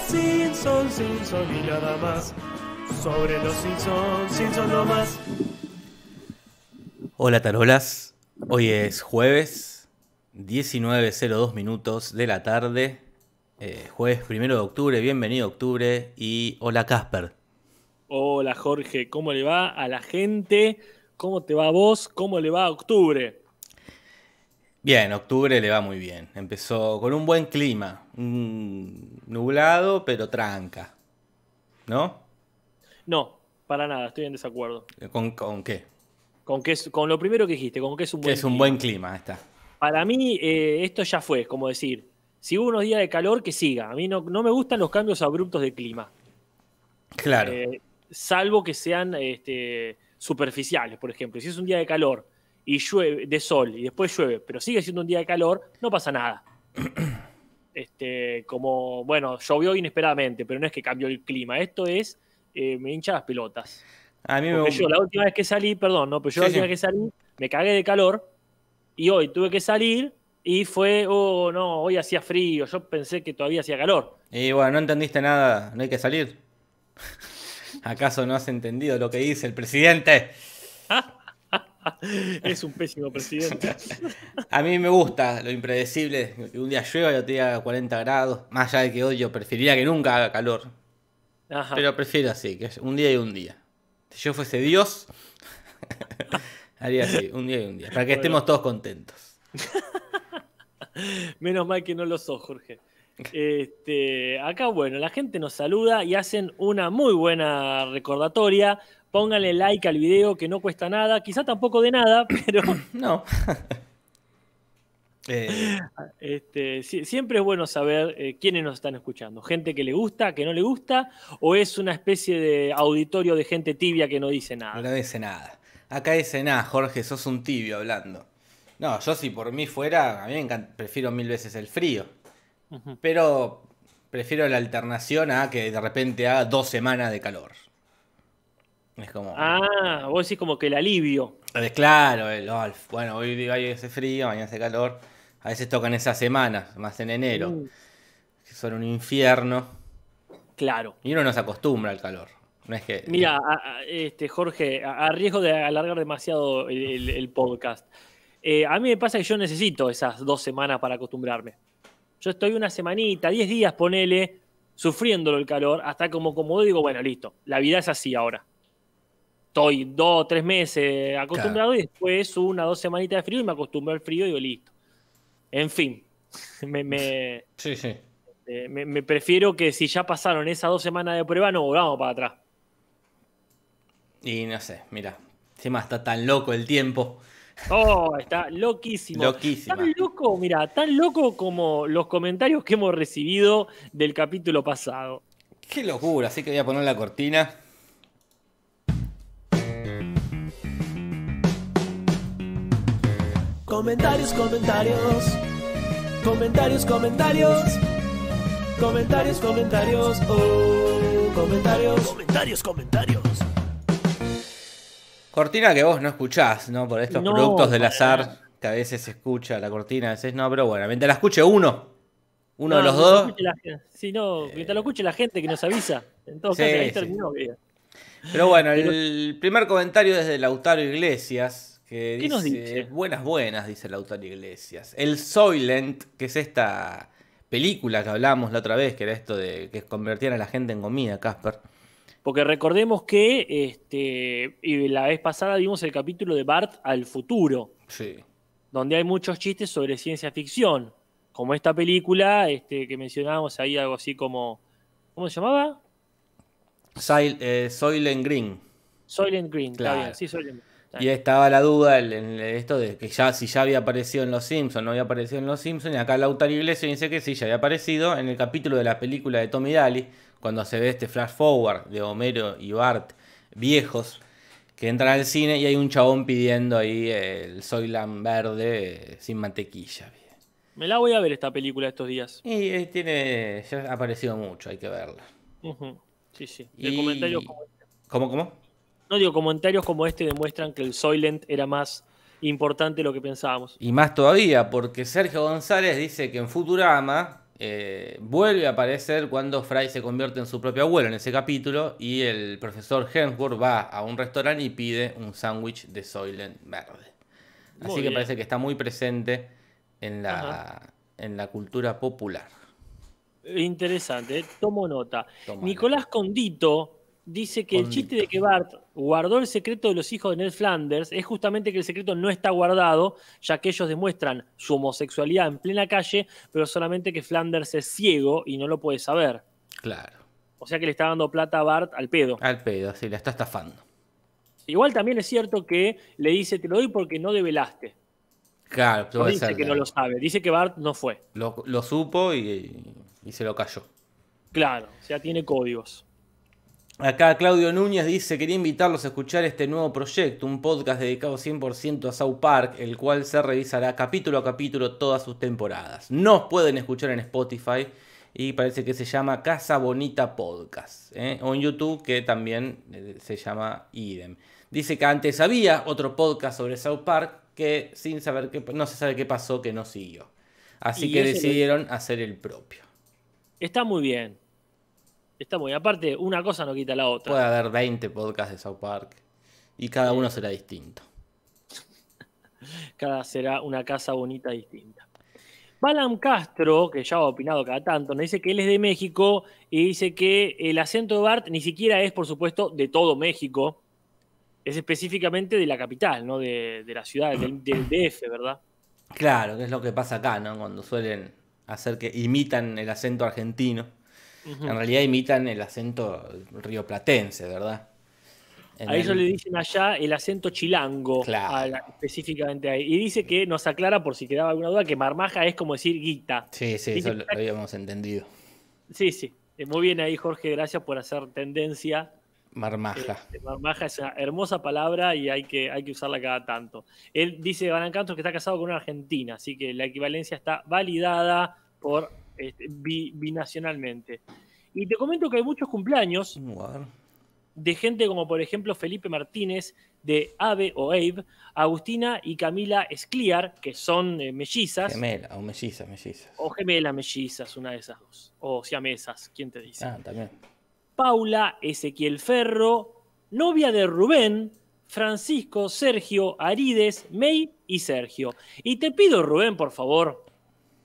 Los Simpsons, Simpsons y nada más. Sobre los Simpsons, Simpsons no más. Hola tarolas, hoy es jueves, 19.02 minutos de la tarde, eh, jueves primero de octubre, bienvenido a octubre y hola Casper. Hola Jorge, ¿cómo le va a la gente? ¿Cómo te va a vos? ¿Cómo le va a octubre? Bien, octubre le va muy bien. Empezó con un buen clima, un nublado pero tranca. ¿No? No, para nada, estoy en desacuerdo. ¿Con, con qué? Con, que es, con lo primero que dijiste, con que es un Que buen es un clima. buen clima, está. Para mí, eh, esto ya fue, como decir, si hubo unos días de calor, que siga. A mí no, no me gustan los cambios abruptos de clima. Claro. Eh, salvo que sean este, superficiales, por ejemplo. Si es un día de calor y llueve, de sol, y después llueve, pero sigue siendo un día de calor, no pasa nada. Este, como, bueno, llovió inesperadamente, pero no es que cambió el clima. Esto es, eh, me hincha las pelotas. a mí me Porque yo la última vez que salí, perdón, no, pero yo la Sí, última sí. vez que salí, me cagué de calor y hoy tuve que salir y fue, oh, no, hoy hacía frío, yo pensé que todavía hacía calor. Y bueno, no entendiste nada, no hay que salir. ¿Acaso no has entendido lo que dice el presidente? es un pésimo presidente. A mí me gusta lo impredecible, que un día llueva y otro día haga 40 grados. Más allá de que odio, preferiría que nunca haga calor. Ajá. Pero prefiero así, que un día y un día. Si yo fuese Dios, haría así, un día y un día. Para que Bueno. estemos todos contentos. Menos mal que no lo sos, Jorge. Este, acá, bueno, la gente nos saluda y hacen una muy buena recordatoria. Pónganle like al video que no cuesta nada, quizá tampoco de nada, pero No. Eh, este, si- siempre es bueno saber eh, quiénes nos están escuchando. Gente que le gusta, que no le gusta, o es una especie de auditorio de gente tibia que no dice no nada. le dice nada. Acá dice nada, Jorge, sos un tibio hablando. No, yo si por mí fuera, a mí me encanta, prefiero mil veces el frío. Pero prefiero la alternación a que de repente haga dos semanas de calor. Es como. Ah, vos decís como que el alivio. Es claro, el, oh, el- bueno, hoy, hoy hace frío, mañana hace calor. A veces tocan esas semanas, más en enero, Mm, que son un infierno. claro. Y uno no se acostumbra al calor. No es que. Mira, a- a- este, Jorge, a, a riesgo de alargar demasiado el, podcast, eh, a mí me pasa que yo necesito esas dos semanas para acostumbrarme. Yo estoy una semanita, 10 días, ponele, sufriéndolo el calor, hasta como como digo, bueno, listo, la vida es así ahora. Estoy dos, tres meses acostumbrado y después una, dos semanitas de frío y me acostumbro al frío y digo, listo. En fin, me, me- Sí, sí. eh, me- me prefiero que si ya pasaron esas dos semanas de prueba, no volvamos para atrás. Y no sé, mira. Encima está tan loco el tiempo. Oh, está loquísimo. Loquísima. Tan loco, mira, tan loco como los comentarios que hemos recibido del capítulo pasado. Qué locura. Así que voy a poner la cortina. Comentarios, comentarios. Comentarios, comentarios. Comentarios, comentarios. Oh, comentarios. Comentarios, comentarios. Cortina que vos no escuchás, ¿no? Por estos No, productos del azar, que a veces se escucha la cortina, a veces no, pero bueno, mientras la escuche uno, uno de los dos, la sí, no, mientras lo escuche la gente que nos avisa. En todo Sí, caso, ahí sí. terminó. Pero bueno, el primer comentario es de Lautaro Iglesias, que ¿Qué nos dice, dice? buenas, buenas, dice Lautaro Iglesias. El Soylent, que es esta película que hablamos la otra vez, que era esto de que convertían a la gente en comida, Casper. Porque recordemos que este, y la vez pasada vimos el capítulo de Bart al futuro. Sí. donde hay muchos chistes sobre ciencia ficción, como esta película este, que mencionábamos ahí, algo así como, ¿cómo se llamaba? Sil- eh, Soylent Green. Soylent Green, Claro. está bien, sí, Soylent Green. Y estaba la duda en en esto de que ya si ya había aparecido en Los Simpsons, no había aparecido en Los Simpsons, y acá Lautaro Iglesias dice que sí, ya había aparecido en el capítulo de la película de Tommy Daly, cuando se ve este flash forward de Homero y Bart viejos que entran al cine y hay un chabón pidiendo ahí el Soyland verde eh, sin mantequilla. Me la voy a ver esta película estos días. Y eh, tiene, ya ha aparecido mucho, hay que verla. Sí, sí. De Y- comentarios como este. ¿Cómo, cómo? No digo, comentarios como este demuestran que el Soylent era más importante de lo que pensábamos. Y más todavía, porque Sergio González dice que en Futurama eh, vuelve a aparecer cuando Fry se convierte en su propio abuelo en ese capítulo y el profesor Hemsworth va a un restaurante y pide un sándwich de Soylent verde. Muy Así que bien. parece que está muy presente en la, Ajá. en la cultura popular. Interesante, eh. tomo nota. Nicolás Condito dice que el chiste de que Bart guardó el secreto de los hijos de Ned Flanders es justamente que el secreto no está guardado, ya que ellos demuestran su homosexualidad en plena calle, pero solamente que Flanders es ciego y no lo puede saber. Claro. O sea que le está dando plata a Bart al pedo. Al pedo, sí, la está estafando. Igual también es cierto que le dice, te lo doy porque no develaste. Claro, No dice ser, que no lo sabe, dice que Bart no fue. lo, lo supo y, y se lo cayó. Claro, o sea, tiene códigos. Acá Claudio Núñez dice, quería invitarlos a escuchar este nuevo proyecto, un podcast dedicado 100% a South Park, el cual se revisará capítulo a capítulo todas sus temporadas. Nos pueden escuchar en Spotify y parece que se llama Casa Bonita Podcast, ¿eh? o en YouTube que también eh, se llama idem. Dice que antes había otro podcast sobre South Park que sin saber qué, no se sabe qué pasó, que no siguió. Así que decidieron hacer el propio. Está muy bien. Está muy. Aparte, una cosa no quita la otra. Puede haber 20 podcasts de South Park y cada uno será distinto. cada será una casa bonita distinta. Balam Castro, que ya ha opinado cada tanto, nos dice que él es de México y dice que el acento de Bart ni siquiera es, por supuesto, de todo México. Es específicamente de la capital, ¿no? De, de la ciudad, del, del DF, ¿verdad? Claro, que es lo que pasa acá, ¿no? Cuando suelen hacer que imitan el acento argentino. En realidad imitan el acento rioplatense, ¿verdad? En A ellos el- le dicen allá el acento chilango, Claro. la- específicamente ahí. Y dice que nos aclara, por si quedaba alguna duda, que marmaja es como decir guita. Sí, sí, dice eso lo, habíamos entendido. Sí, sí. Eh, Muy bien ahí, Jorge, gracias por hacer tendencia. Marmaja. Este, marmaja es una hermosa palabra y hay que, hay que usarla cada tanto. Él dice, Balan Castro, que está casado con una argentina, así que la equivalencia está validada por este, bi- binacionalmente. Y te comento que hay muchos cumpleaños de gente como por ejemplo Felipe Martínez de Ave o Abe, Agustina y Camila Escliar, que son eh, mellizas, Gemela o mellizas, mellizas. o gemelas mellizas, una de esas dos, o siamesas, ¿quién te dice? Ah, también. Paula Ezequiel Ferro, novia de Rubén, Francisco, Sergio, Arides, May y Sergio. Y te pido, Rubén, por favor,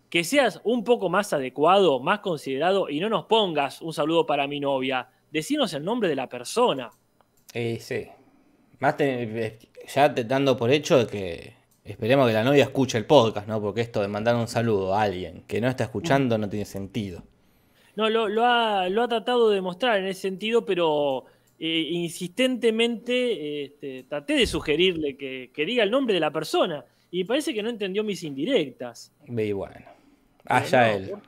que seas un poco más adecuado, más considerado y no nos pongas un saludo para mi novia. Decinos el nombre de la persona. Eh, sí. Más te- ya te dando por hecho de que esperemos que la novia escuche el podcast, ¿no? Porque esto de mandar un saludo a alguien que no está escuchando no tiene sentido. No, lo, lo ha, lo ha tratado de demostrar en ese sentido, pero eh, insistentemente este, traté de sugerirle que, que diga el nombre de la persona. Y parece que no entendió mis indirectas. Y bueno, allá no, él. por-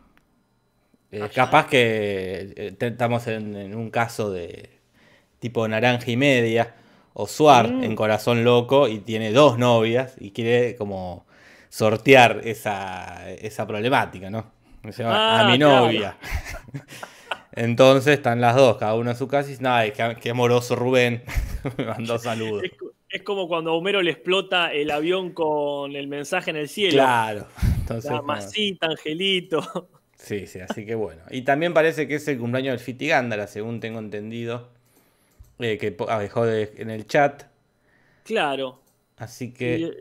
Eh, capaz que eh, estamos en, en un caso de tipo naranja y media o Suar Mm. en Corazón Loco y tiene dos novias y quiere como sortear esa, esa problemática, ¿no? Se llama, Ah, a mi claro. novia. Entonces están las dos, cada uno en su casa y dice, "Ay, qué, qué amoroso Rubén. Me mandó saludos. Es, es como cuando a Homero le explota el avión con el mensaje en el cielo. Claro. Entonces, La masita, Angelito. Sí, sí, así que bueno. Y también parece que es el cumpleaños del Fiti Gándara, según tengo entendido. eh, que ah, dejó de- en el chat. Claro. Así que.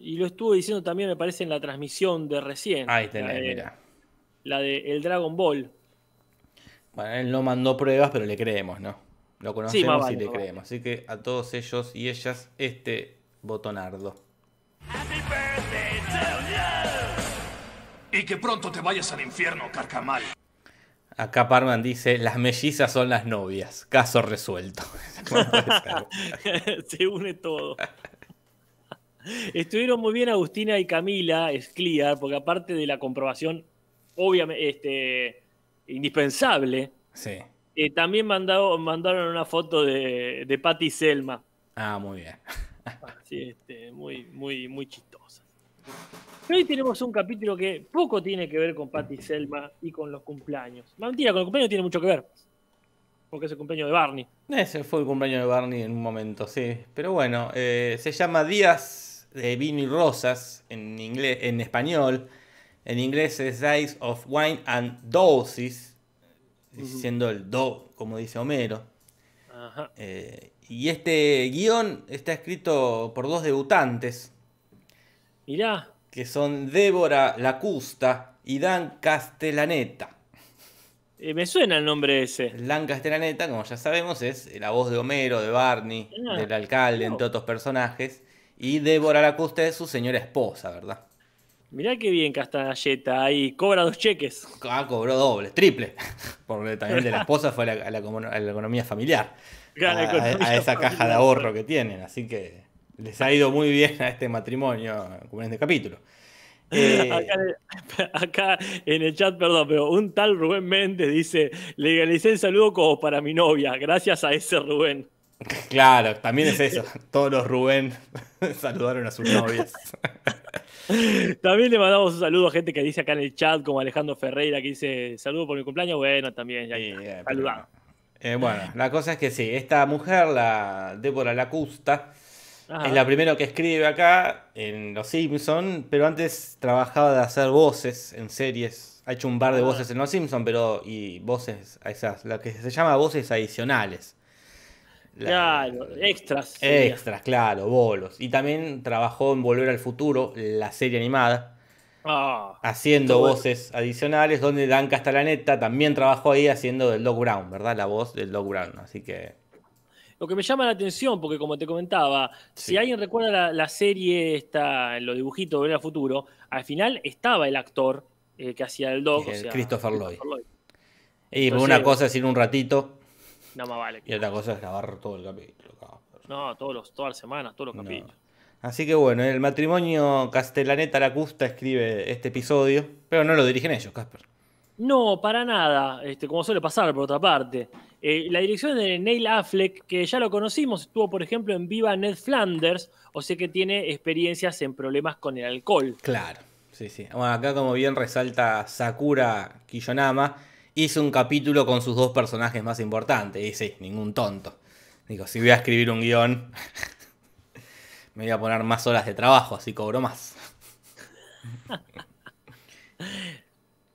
Y, y lo estuvo diciendo también, me parece, en la transmisión de recién. Ahí la tenés, de, mira. La de El Dragon Ball. Bueno, él no mandó pruebas, pero le creemos, ¿no? Lo conocemos vale, y le vale. creemos. Así que a todos ellos y ellas, este botonardo. Y que pronto te vayas al infierno, carcamal. Acá Parman dice: Las mellizas son las novias. Caso resuelto. Se une todo. Estuvieron muy bien Agustina y Camila Escliar, porque aparte de la comprobación, obviamente, este, indispensable, sí. eh, también mandado- mandaron una foto de, de Patty y Selma. Ah, muy bien. Sí, este, muy, muy, muy chistosa. Hoy tenemos un capítulo que poco tiene que ver con Patty y Selma y con los cumpleaños. Mentira, con los cumpleaños tiene mucho que ver. Porque es el cumpleaños de Barney. Ese fue el cumpleaños de Barney en un momento, sí. Pero bueno, eh, se llama Días de Vino y Rosas en inglés, en español. En inglés es Dice of Wine and Doses, siendo el do, como dice Homero. Ajá. Eh, y este guion está escrito por dos debutantes, Mirá, que son Débora Lacusta y Dan Castellaneta. eh, me suena el nombre ese. Dan Castellaneta, como ya sabemos, es la voz de Homero, de Barney, Ah, del alcalde, no. entre otros personajes. Y Débora Lacusta es su señora esposa, ¿verdad? Mirá qué bien Castanalleta ahí, cobra dos cheques. Ah, cobró doble, triple. Porque también de la esposa fue a la, a la a la economía familiar. A, esa caja de ahorro que tienen. Así que les ha ido muy bien a este matrimonio, como en este capítulo. Eh, Acá, en el- acá en el chat, perdón, pero un tal Rubén Méndez dice, legalicé el saludo como para mi novia, gracias a ese Rubén. claro, también es eso. Todos los Rubén saludaron a sus novias. También le mandamos un saludo a gente que dice acá en el chat, como Alejandro Ferreira, que dice saludo por mi cumpleaños. Bueno, también, ya está, eh, pero, eh, bueno, la cosa es que sí, esta mujer, la Débora Lacusta, Ajá. es la primera que escribe acá en Los Simpsons, pero antes trabajaba de hacer voces en series. Ha hecho un par de Ah. voces en Los Simpsons, pero y voces, esas, lo que se llama voces adicionales. La- Claro, extras. sería. Extras, claro, bolos. Y también trabajó en Volver al Futuro, la serie animada, Ah, haciendo bueno. voces adicionales, donde Dan Castellaneta también trabajó ahí haciendo del Doc Brown, ¿verdad? La voz del Doc Brown. Así que Lo que me llama la atención, porque como te comentaba, Sí. si alguien recuerda la, la serie, esta, los dibujitos de Volver al Futuro, al final estaba el actor eh, que hacía el dog. El o sea, Christopher Lloyd. Y Entonces- una cosa es ir un ratito No más vale. y otra cosa es grabar todo el capítulo. No, todos los, todas las semanas, todos los No. capítulos. Así que bueno, el matrimonio Castellaneta Lacusta escribe este episodio, pero no lo dirigen ellos, Casper. No, para nada, este, como suele pasar por otra parte. Eh, la dirección de Neil Affleck, que ya lo conocimos, estuvo por ejemplo en Viva Ned Flanders, o sea que tiene experiencias en problemas con el alcohol. Claro, sí, sí. Bueno, acá como bien resalta Sakura Kiyonama, hizo un capítulo con sus dos personajes más importantes. Y sí, ningún tonto. Digo, si voy a escribir un guion, me voy a poner más horas de trabajo, así cobro más.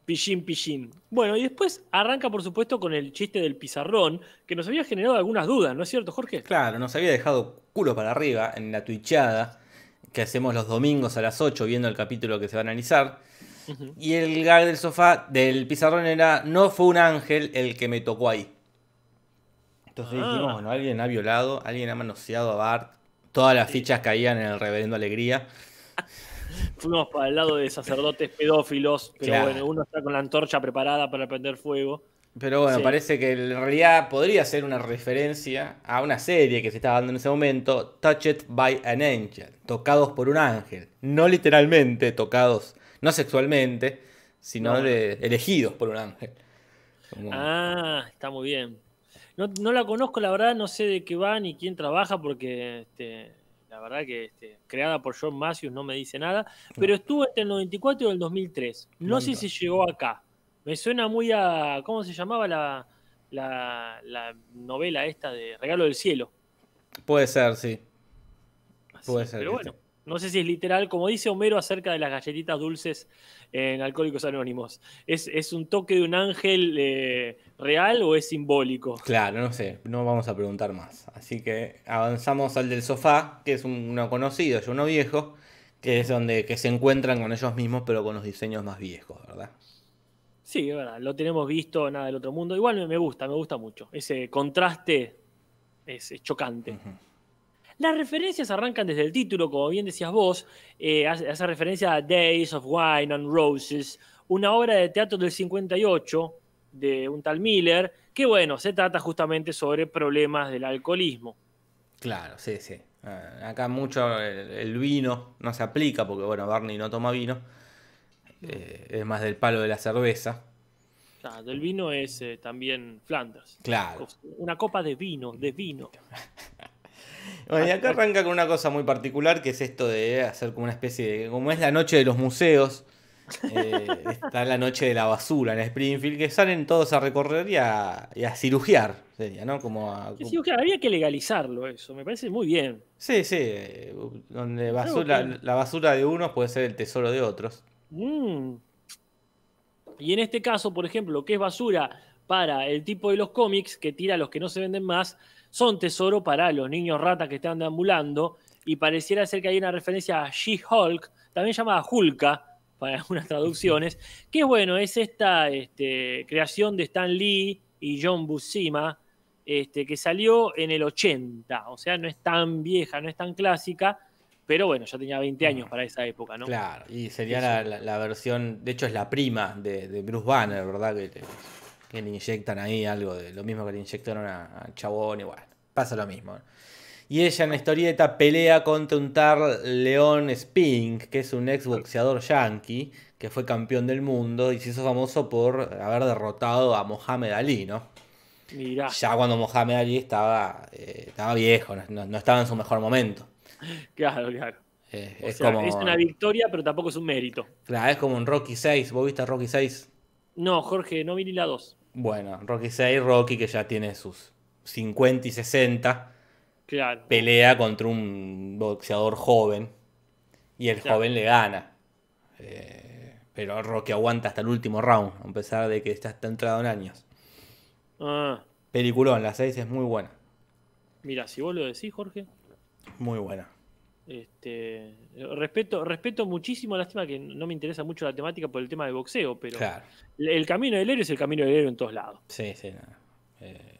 Pichín, pichín. Bueno, y después arranca por supuesto con el chiste del pizarrón, que nos había generado algunas dudas, ¿no es cierto, Jorge? Claro, nos había dejado culo para arriba en la twitchada que hacemos los domingos a las 8 viendo el capítulo que se va a analizar. Y el gag del sofá, del pizarrón era, no fue un ángel el que me tocó ahí. Entonces Ah. dijimos, bueno, alguien ha violado, alguien ha manoseado a Bart. Todas las fichas caían en el reverendo Alegría. Fuimos para el lado de sacerdotes pedófilos, pero Claro. bueno, uno está con la antorcha preparada para prender fuego. Pero bueno, Sí. parece que en realidad podría ser una referencia a una serie que se estaba dando en ese momento, Touched by an Angel, tocados por un ángel. No literalmente tocados, no sexualmente, sino No. de elegidos por un ángel. Como- Ah, está muy bien. No, no la conozco, la verdad, no sé de qué va ni quién trabaja, porque este, la verdad que este, creada por John Matthews no me dice nada, pero estuvo entre el 94 y el 2003. No sé si llegó acá. Me suena muy a. ¿Cómo se llamaba la, la, la novela esta de Regalo del Cielo? Puede ser, sí. Así, Puede ser Pero bueno, no sé si es literal, como dice Homero acerca de las galletitas dulces en Alcohólicos Anónimos. ¿Es, es un toque de un ángel eh, real o es simbólico? Claro, no sé, no vamos a preguntar más. Así que avanzamos al del sofá, que es un- uno conocido y uno viejo, que es donde que se encuentran con ellos mismos, pero con los diseños más viejos, ¿verdad? Sí, es verdad, lo tenemos visto, nada del otro mundo. Igual me, gusta, me gusta mucho. Ese contraste es, es chocante. Las referencias arrancan desde el título, como bien decías vos, eh, hace, hace referencia a Days of Wine and Roses, una obra de teatro del 58 de un tal Miller, que bueno, se trata justamente sobre problemas del alcoholismo. Claro, sí, sí. Ah, Acá mucho el, el vino no se aplica porque, bueno, Barney no toma vino. Eh, es más del palo de la cerveza. O sea, del vino es eh, también Flanders. Claro. Una copa de vino, de vino. Bueno, y acá arranca con una cosa muy particular que es esto de hacer como una especie de. Como es la noche de los museos, eh, está la noche de la basura en Springfield, que salen todos a recorrer y a, y a cirugiar, sería, ¿no? Como a. Sí, que legalizarlo eso, me parece muy bien. Sí, sí, donde basura, que- la basura de unos puede ser el tesoro de otros. Mm, Y en este caso, por ejemplo, lo que es basura para el tipo de los cómics que tira los que no se venden más, son tesoro para los niños ratas que están deambulando. Y pareciera ser que hay una referencia a She-Hulk, también llamada Hulka, para algunas traducciones, que bueno, es esta este, creación de Stan Lee y John Buscema, este, que salió en el 80, o sea, no es tan vieja, no es tan clásica, pero bueno, ya tenía 20 años para esa época, ¿no? Claro, y sería la, la- la versión, de hecho es la prima de, de Bruce Banner, ¿verdad? Que, le- que le inyectan ahí algo de lo mismo que le inyectaron a, a Chabón y bueno, pasa lo mismo. Y ella en la historieta pelea contra un tal Leon Spink, que es un ex boxeador yankee, que fue campeón del mundo y se hizo famoso por haber derrotado a Mohamed Ali, ¿no? Mirá, Ya cuando Mohamed Ali estaba, eh, estaba viejo, no estaba en su mejor momento. claro, claro. Eh, O es, sea, como, es una victoria, pero tampoco es un mérito. claro, es como un Rocky 6. ¿Vos viste Rocky 6? No, Jorge, no vi ni la 2. Bueno, Rocky 6, Rocky que ya tiene sus 50 y 60, Claro. pelea contra un boxeador joven y el Claro. joven le gana. Eh, pero Rocky aguanta hasta el último round, a pesar de que está, está entrado en años. Ah, Peliculón, la 6 es muy buena. mira, si vos lo decís, Jorge. Muy buena. Este, respeto, respeto muchísimo, lástima que no me interesa mucho la temática por el tema de boxeo, pero Claro. el el camino del héroe es el camino del héroe en todos lados. Sí, sí. no. Eh,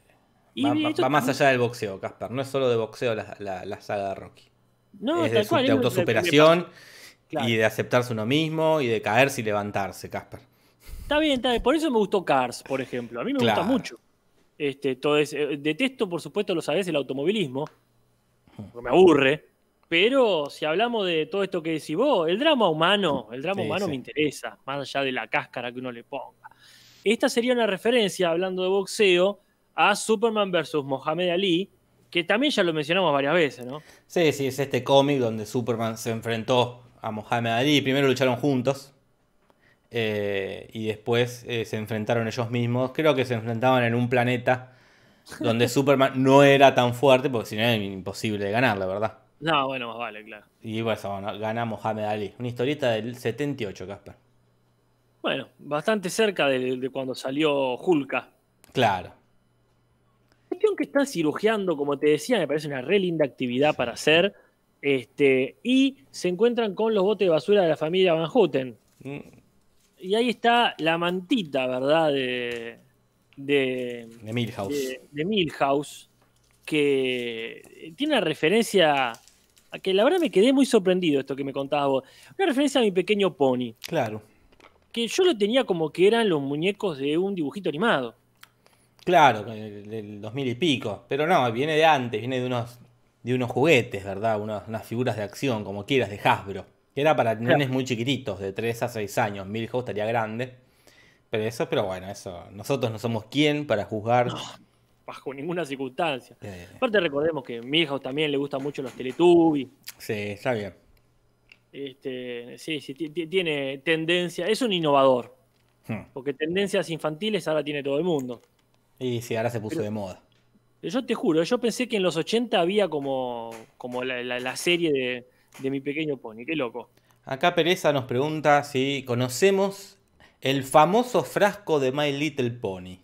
Y va, va- esto va más allá del boxeo, Casper. No es solo de boxeo la, la- la saga de Rocky. No, es de, su- cual, de autosuperación. Claro. y de aceptarse uno mismo y de caerse y levantarse, Casper. Está bien, está bien. Por eso me gustó Cars, por ejemplo. A mí me Claro. gusta mucho. Este, todo eh, detesto, por supuesto, lo sabés, el automovilismo. porque me aburre. Pero si hablamos de todo esto que decís vos, el drama humano, el drama Sí, humano sí. me interesa, más allá de la cáscara que uno le ponga. Esta sería una referencia, hablando de boxeo, a Superman vs. Mohamed Ali, que también ya lo mencionamos varias veces, ¿no? Sí, sí, es este cómic donde Superman se enfrentó a Mohamed Ali. Primero lucharon juntos. eh, y después eh, se enfrentaron ellos mismos. Creo que se enfrentaban en un planeta donde Superman no era tan fuerte, porque si no era imposible de ganar, la verdad. No, bueno, más vale, claro. Y bueno, bueno, gana Mohamed Ali. Una historieta del 78, Casper. Bueno, bastante cerca de, de cuando salió Hulka. Claro. Cuestión que están cirugiando, como te decía, me parece una re linda actividad para hacer. Este, y se encuentran con los botes de basura de la familia Van Houten. Mm, Y ahí está la mantita, ¿verdad? De, de, De Milhouse. de, de Milhouse, que tiene una referencia a que la verdad me quedé muy sorprendido esto que me contabas vos. Una referencia a mi pequeño pony, Claro. que yo lo tenía como que eran los muñecos de un dibujito animado. Claro, del del 2000 y pico. Pero no, viene de antes, viene de unos, de unos juguetes, ¿verdad? Unas, unas figuras de acción, como quieras, de Hasbro. Que era para nenes muy chiquititos, de 3 a 6 años. Milhouse estaría grande. Pero eso, pero bueno, eso. Nosotros no somos quien para juzgar. Bajo ninguna circunstancia. Eh, Aparte recordemos que a Milhouse también le gustan mucho los Teletubbies. sí, está bien. Este, sí, sí, ti- ti- tiene tendencia, es un innovador, Hmm. porque tendencias infantiles ahora tiene todo el mundo. Y sí, ahora se puso Pero- de moda. Yo te juro, yo pensé que en los 80 había como, como la, la- la serie de, de mi pequeño pony, qué loco. Acá Pereza nos pregunta si conocemos el famoso frasco de My Little Pony.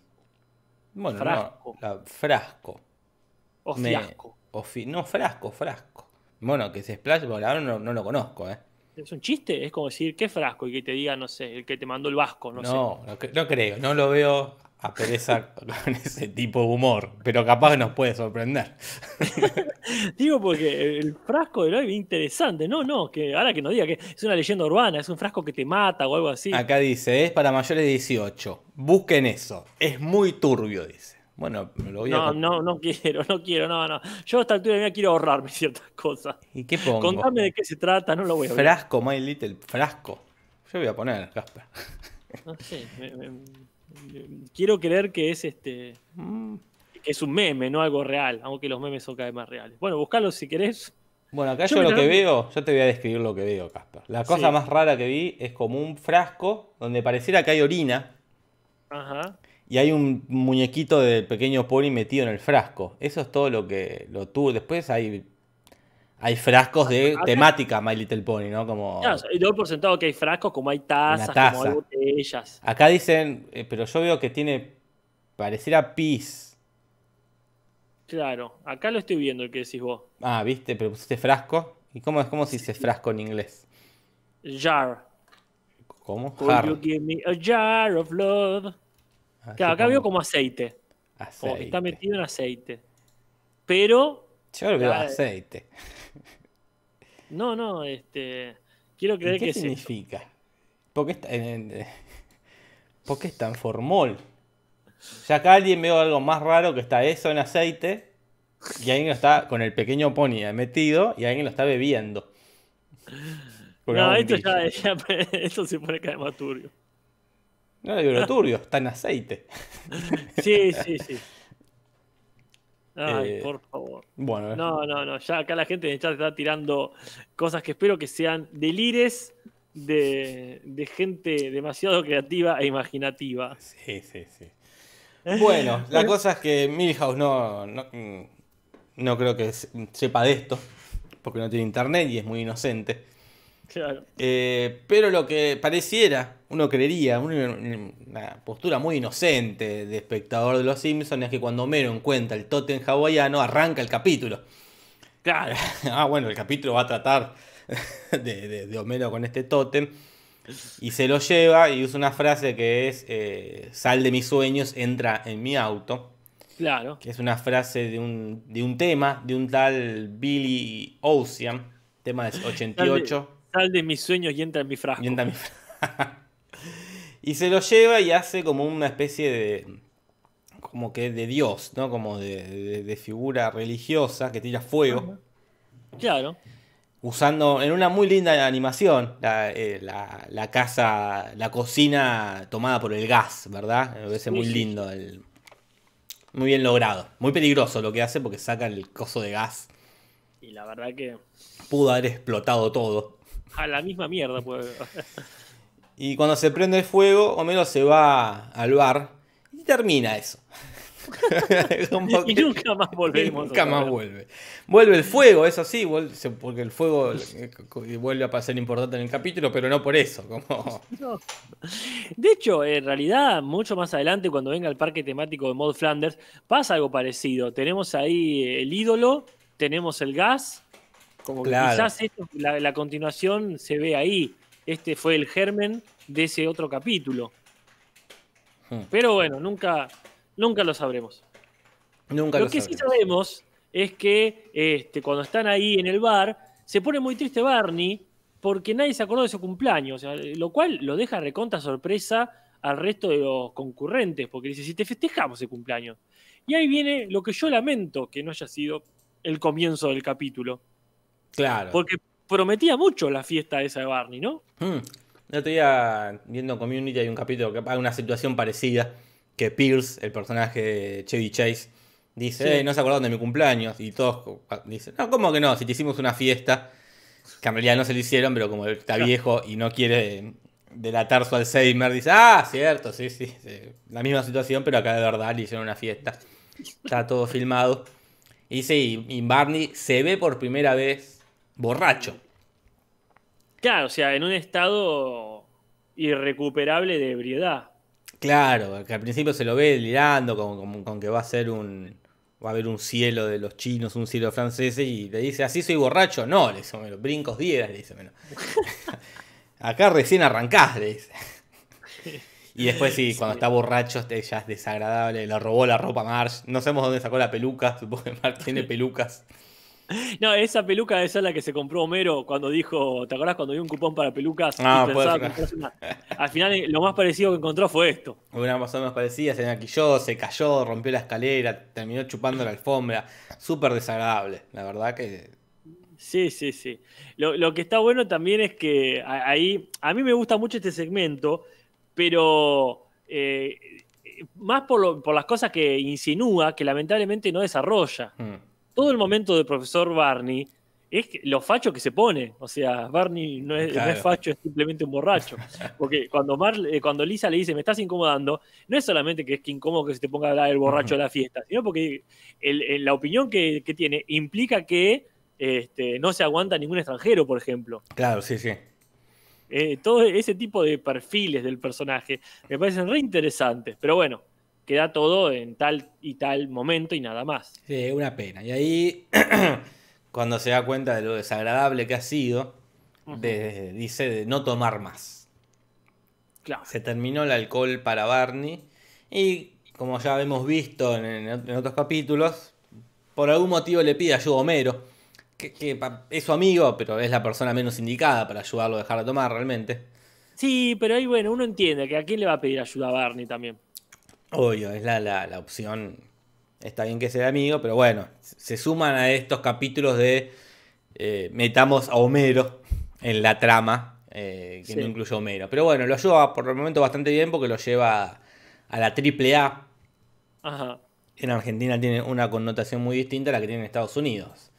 Bueno, no, Frasco. la- frasco. O Me- fiasco. o fi- no, frasco, frasco. Bueno, que se splash, bueno, ahora no, no lo conozco, ¿eh? ¿Es un chiste? Es como decir, ¿qué frasco? Y que te diga, no sé, el que te mandó el vasco, no, No, no, cre- no creo, no lo veo a Pereza con ese tipo de humor, pero capaz nos puede sorprender. sé. Digo porque el frasco de hoy es interesante. No, no, que ahora que nos diga que es una leyenda urbana, es un frasco que te mata o algo así. Acá dice, es para mayores de 18. Busquen eso, es muy turbio, dice. Bueno, me lo voy a... No, no, no quiero, no quiero, no, no. Yo a esta altura de mi vida quiero ahorrarme ciertas cosas. ¿Y qué pongo? Contame de qué se trata, no lo voy a ver. Frasco, My Little Frasco. Yo voy a poner, Casper. No sé. me- me- me- quiero creer que es este. Que es un meme, no algo real, aunque los memes son cada vez más reales. Bueno, buscalo si querés. Bueno, acá Yo lo que veo, yo te voy a describir lo que veo, Casper. La cosa Sí. más rara que vi es como un frasco donde pareciera que hay orina Ajá. y hay un muñequito del pequeño pony metido en el frasco. Eso es todo lo que lo tuve. Después hay hay frascos de temática My Little Pony, ¿no? Como Claro, y doy por sentado que hay frascos, como hay tazas, como hay botellas. acá dicen, eh, pero yo veo que tiene pareciera pis. Claro, acá lo estoy viendo el que decís vos. Ah, ¿viste? Pero pusiste frasco. ¿Y cómo es cómo se dice frasco en inglés? Jar. ¿Cómo? Jar. you give me a jar of love? Así Claro, acá veo como aceite. Como que está metido en aceite. Pero, Yo lo veo Ah, aceite. no, no, este. Quiero ¿Y creer que ¿Qué es eso. significa? ¿Por qué, está, en- ¿Por qué es tan formol? Ya acá alguien veo algo más raro que está eso en aceite y alguien lo está con el pequeño pony metido y alguien lo está bebiendo. No, esto ya, ya- esto se pone cada vez más turbio. No digo lo turbio, está en aceite. Sí, sí, sí. Ay, Eh, por favor. Bueno, No, no, no. Ya acá la gente en el chat está tirando cosas que espero que sean delires de, de gente demasiado creativa e imaginativa. sí, sí, sí. Bueno, la cosa es que Milhouse no, no, mm, no creo que se- sepa de esto, porque no tiene internet y es muy inocente. Claro. Eh, pero lo que pareciera, uno creería, una, postura muy inocente de espectador de los Simpsons es que cuando Homero encuentra el tótem hawaiano, arranca el capítulo. Claro. ah, bueno, el capítulo va a tratar de, de- de Homero con este tótem. Y se lo lleva y usa una frase que es, eh, sal de mis sueños, entra en mi auto. Claro. Que es una frase de un, de un tema, de un tal Billy Ocean, tema del 88. Sal de mis sueños y entra en mi frasco. Y entra mi fra- Y se lo lleva y hace como una especie de. como que de Dios, ¿no? Como de, de- de figura religiosa que tira fuego. Claro. Usando en una muy linda animación la, eh, la- la casa, la cocina tomada por el gas, ¿verdad? Me parece Sí, muy lindo. el- muy bien logrado. Muy peligroso lo que hace porque saca el coso de gas. Y la verdad que Pudo haber explotado todo. A la misma mierda puede. Y cuando se prende el fuego, Homero se va al bar y termina eso. Como y nunca más volvemos. nunca más vuelve. Vuelve el fuego, eso sí, vuel- se- porque el fuego eh, vuelve a pasar importante en el capítulo, pero no por eso. Como... No. De hecho, en realidad, mucho más adelante, cuando venga el parque temático de Mod Flanders, pasa algo parecido. Tenemos ahí el ídolo, tenemos el gas, como que quizás esto- la, la continuación se ve ahí. Este fue el germen de ese otro capítulo. Hmm. Pero bueno, nunca, nunca lo sabremos. Nunca Lo lo que sí sabemos es que este, cuando están ahí en el bar, se pone muy triste Barney porque nadie se acordó de su cumpleaños, o sea, lo cual lo deja recontra sorpresa al resto de los concurrentes, porque dice, si te festejamos el cumpleaños. Y ahí viene lo que yo lamento que no haya sido el comienzo del capítulo, Claro. porque prometía mucho la fiesta esa de Barney, ¿no? Hmm. El otro día, viendo Community, hay un capítulo que hay una situación parecida. Que Pierce, el personaje de Chevy Chase, dice: Sí. "Eh, no se acordaron de mi cumpleaños. Y todos dicen: No, ¿cómo que no? Si te hicimos una fiesta, que en realidad no se lo hicieron, pero como él está viejo y no quiere delatar su Alzheimer, dice: Ah, cierto, sí, sí. sí. La misma situación, pero acá de verdad le hicieron una fiesta. Está todo filmado. Y sí, y Barney se ve por primera vez borracho. Claro, o sea, en un estado irrecuperable de ebriedad. Claro, que al principio se lo ve delirando con, con- con que va a ser un. Va a haber un cielo de los chinos, un cielo francés, y le dice, ¿así soy borracho? No, le dice, brincos 10, le dice, bueno. Acá recién arrancás, le dice. Y después sí, cuando está borracho este ya es desagradable, le robó la ropa a Marge, no sabemos dónde sacó la peluca, supongo que Marge tiene pelucas. No, esa peluca esa es la que se compró Homero cuando dijo, ¿te acordás cuando dio un cupón para pelucas? Ah, y puede una? Al final eh, lo más parecido que encontró fue esto. Una más o menos parecida, se maquilló, se cayó, rompió la escalera, terminó chupando la alfombra, súper desagradable, la verdad que... Sí, sí, sí. Lo, lo que está bueno también es que a- ahí, a mí me gusta mucho este segmento, pero eh, más por, lo- por las cosas que insinúa, que lamentablemente no desarrolla. hmm. Todo el momento del profesor Barney es que- lo facho que se pone. O sea, Barney no es, no Claro. es facho, es simplemente un borracho. Porque cuando, Mar, eh, cuando Lisa le dice, me estás incomodando, no es solamente que es que incómodo que se te ponga a hablar el borracho de la fiesta, sino porque el- el- la opinión que, que tiene implica que este, no se aguanta ningún extranjero, por ejemplo. Claro, sí, sí. Eh, todo ese tipo de perfiles del personaje me parecen re interesantes, pero bueno, queda todo en tal y tal momento y nada más. Sí, una pena. Y ahí, cuando se da cuenta de lo desagradable que ha sido, de- dice de no tomar más. Claro. Se terminó el alcohol para Barney y, como ya hemos visto en, en ot- en otros capítulos, por algún motivo le pide ayuda a Homero, que, que es su amigo, pero es la persona menos indicada para ayudarlo a dejar de tomar realmente. Sí, pero ahí, bueno, uno entiende que a quién le va a pedir ayuda a Barney también. Obvio, es la, la, la opción. Está bien que sea amigo, pero bueno, se suman a estos capítulos de eh, metamos a Homero en la trama, eh, que Sí. no incluye a Homero. Pero bueno, lo ayuda por el momento bastante bien porque lo lleva a la triple A. Ajá. En Argentina tiene una connotación muy distinta a la que tiene en Estados Unidos.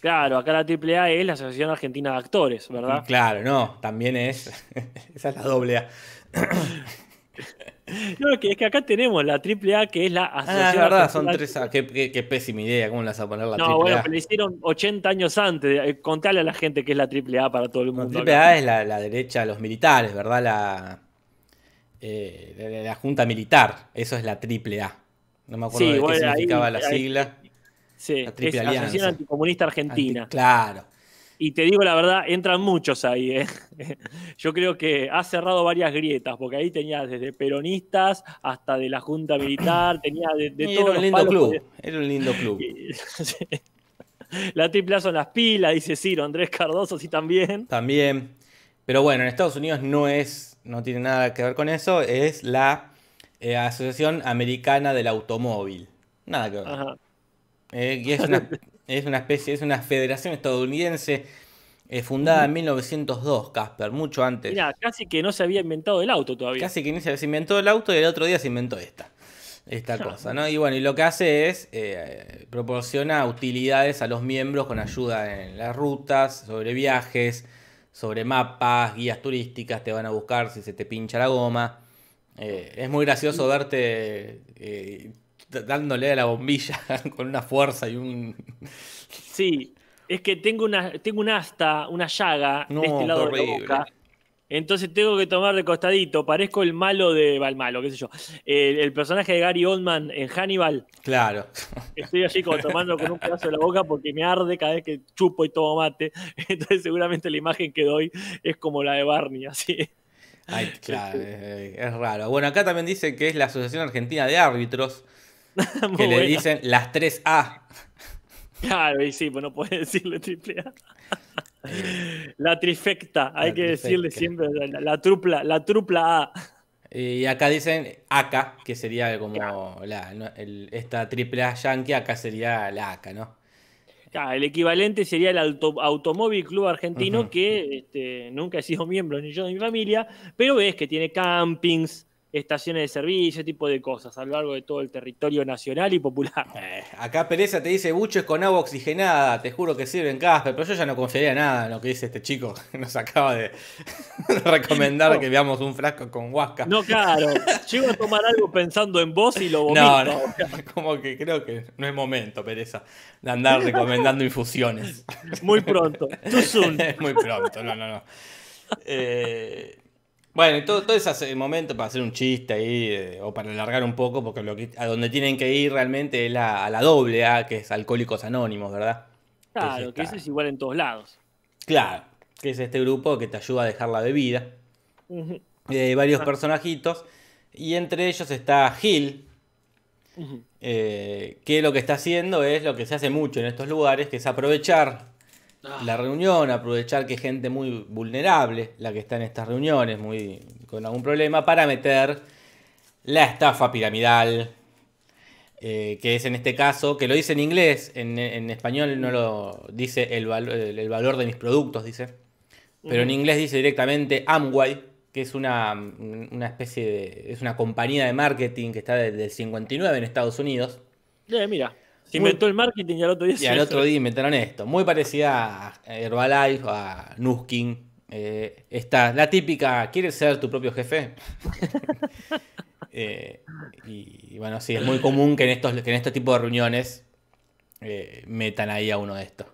Claro, acá la AAA es la Asociación Argentina de Actores, ¿verdad? Claro, no, también es. esa es la doble A. No, es que, es que acá tenemos la AAA, que es la Ah, Asociación es verdad, son tres A. Qué, qué- qué pésima idea, ¿cómo le vas a poner la No, triple bueno, A? pero le hicieron 80 años antes. Eh, Contale a la gente que es la AAA para todo el No, mundo. triple acá. A es la, la derecha de los militares, ¿verdad? La, eh, la, la Junta Militar. Eso es la triple A. No me acuerdo Sí, de qué bueno, ahí- significaba la ahí- sigla. Sí, la es Triple la Asociación Alianza. Anticomunista Argentina. Anti- claro. Y te digo la verdad, entran muchos ahí. ¿eh? Yo creo que ha cerrado varias grietas, porque ahí tenía desde peronistas hasta de la Junta Militar, tenía de, de Era todos un lindo palos club. Era un lindo club. La triple A son las pilas, dice Ciro, Andrés Cardoso sí también. También. Pero bueno, en Estados Unidos no es, no tiene nada que ver con eso, es la eh, Asociación Americana del Automóvil. Nada que ver. Ajá. Eh, y es una, es una especie, es una federación estadounidense eh, fundada en 1902, Casper, mucho antes. Mira, casi que no se había inventado el auto todavía. Casi que ni se inventó el auto y el otro día se inventó esta. Esta cosa, ¿no? Y bueno, y lo que hace es eh, proporciona utilidades a los miembros con ayuda en las rutas, sobre viajes, sobre mapas, guías turísticas, te van a buscar si se te pincha la goma. Eh, es muy gracioso verte eh, dándole a la bombilla con una fuerza y un... Sí, es que tengo una, tengo un asta, una llaga No, de este lado de la boca. Entonces tengo que tomar de costadito. Parezco el malo de. El malo, qué sé yo. El, el personaje de Gary Oldman en Hannibal. Claro. Estoy allí como tomando con un pedazo de la boca porque me arde cada vez que chupo y tomo mate. Entonces seguramente la imagen que doy es como la de Barney, así. Ay, claro, es, es raro. Bueno, acá también dice que es la Asociación Argentina de Árbitros, Que le dicen las 3A. Claro, y sí, pues no puede decirle triple A. La trifecta, hay La que decirle siempre la, la trupla, la trupla A. Y acá dicen ACA, que sería como la, no, el- esta triple A yankee, acá sería la ACA, ¿no? Claro, el equivalente sería el Auto- Automóvil Club Argentino, que este, nunca he sido miembro, ni yo ni mi familia, pero ves que tiene campings, estaciones de servicio, ese tipo de cosas a lo largo de todo el territorio nacional y popular. Eh, acá Pereza te dice buches con agua oxigenada, te juro que sirven Casper, pero yo ya no confiaría nada en lo que dice este chico que nos acaba de recomendar No. que veamos un frasco con huasca. No, claro, llego a tomar algo pensando en vos y lo vomito. No, no, como que creo que no es momento, Pereza, de andar recomendando infusiones. Muy pronto. Too soon. Muy pronto, no, no, no. Eh, bueno, y todo, todo ese momento para hacer un chiste ahí, eh, o para alargar un poco, porque lo que, a donde tienen que ir realmente es la- a la doble A, que es Alcohólicos Anónimos, ¿verdad? Claro, es que eso es igual en todos lados. Claro, que es este grupo que te ayuda a dejar la bebida. Hay varios Ah. personajitos, y entre ellos está Gil, eh, que lo que está haciendo es lo que se hace mucho en estos lugares, que es aprovechar Ah. la reunión, aprovechar que gente muy vulnerable, la que está en estas reuniones, muy con algún problema, para meter la estafa piramidal, eh, que es en este caso, que lo dice en inglés, en, en español no lo dice el, el- el valor de mis productos, dice, pero en inglés dice directamente Amway, que es una, una especie de, es una compañía de marketing que está desde el 59 en Estados Unidos. Eh, mira, se inventó el marketing y al otro día Y al otro día inventaron esto. Muy parecida a Herbalife, a Nuskin. Eh, esta, la típica, ¿quieres ser tu propio jefe? Eh, y, y bueno, sí, es muy común que en estos, que en estos tipos de reuniones eh, metan ahí a uno de estos.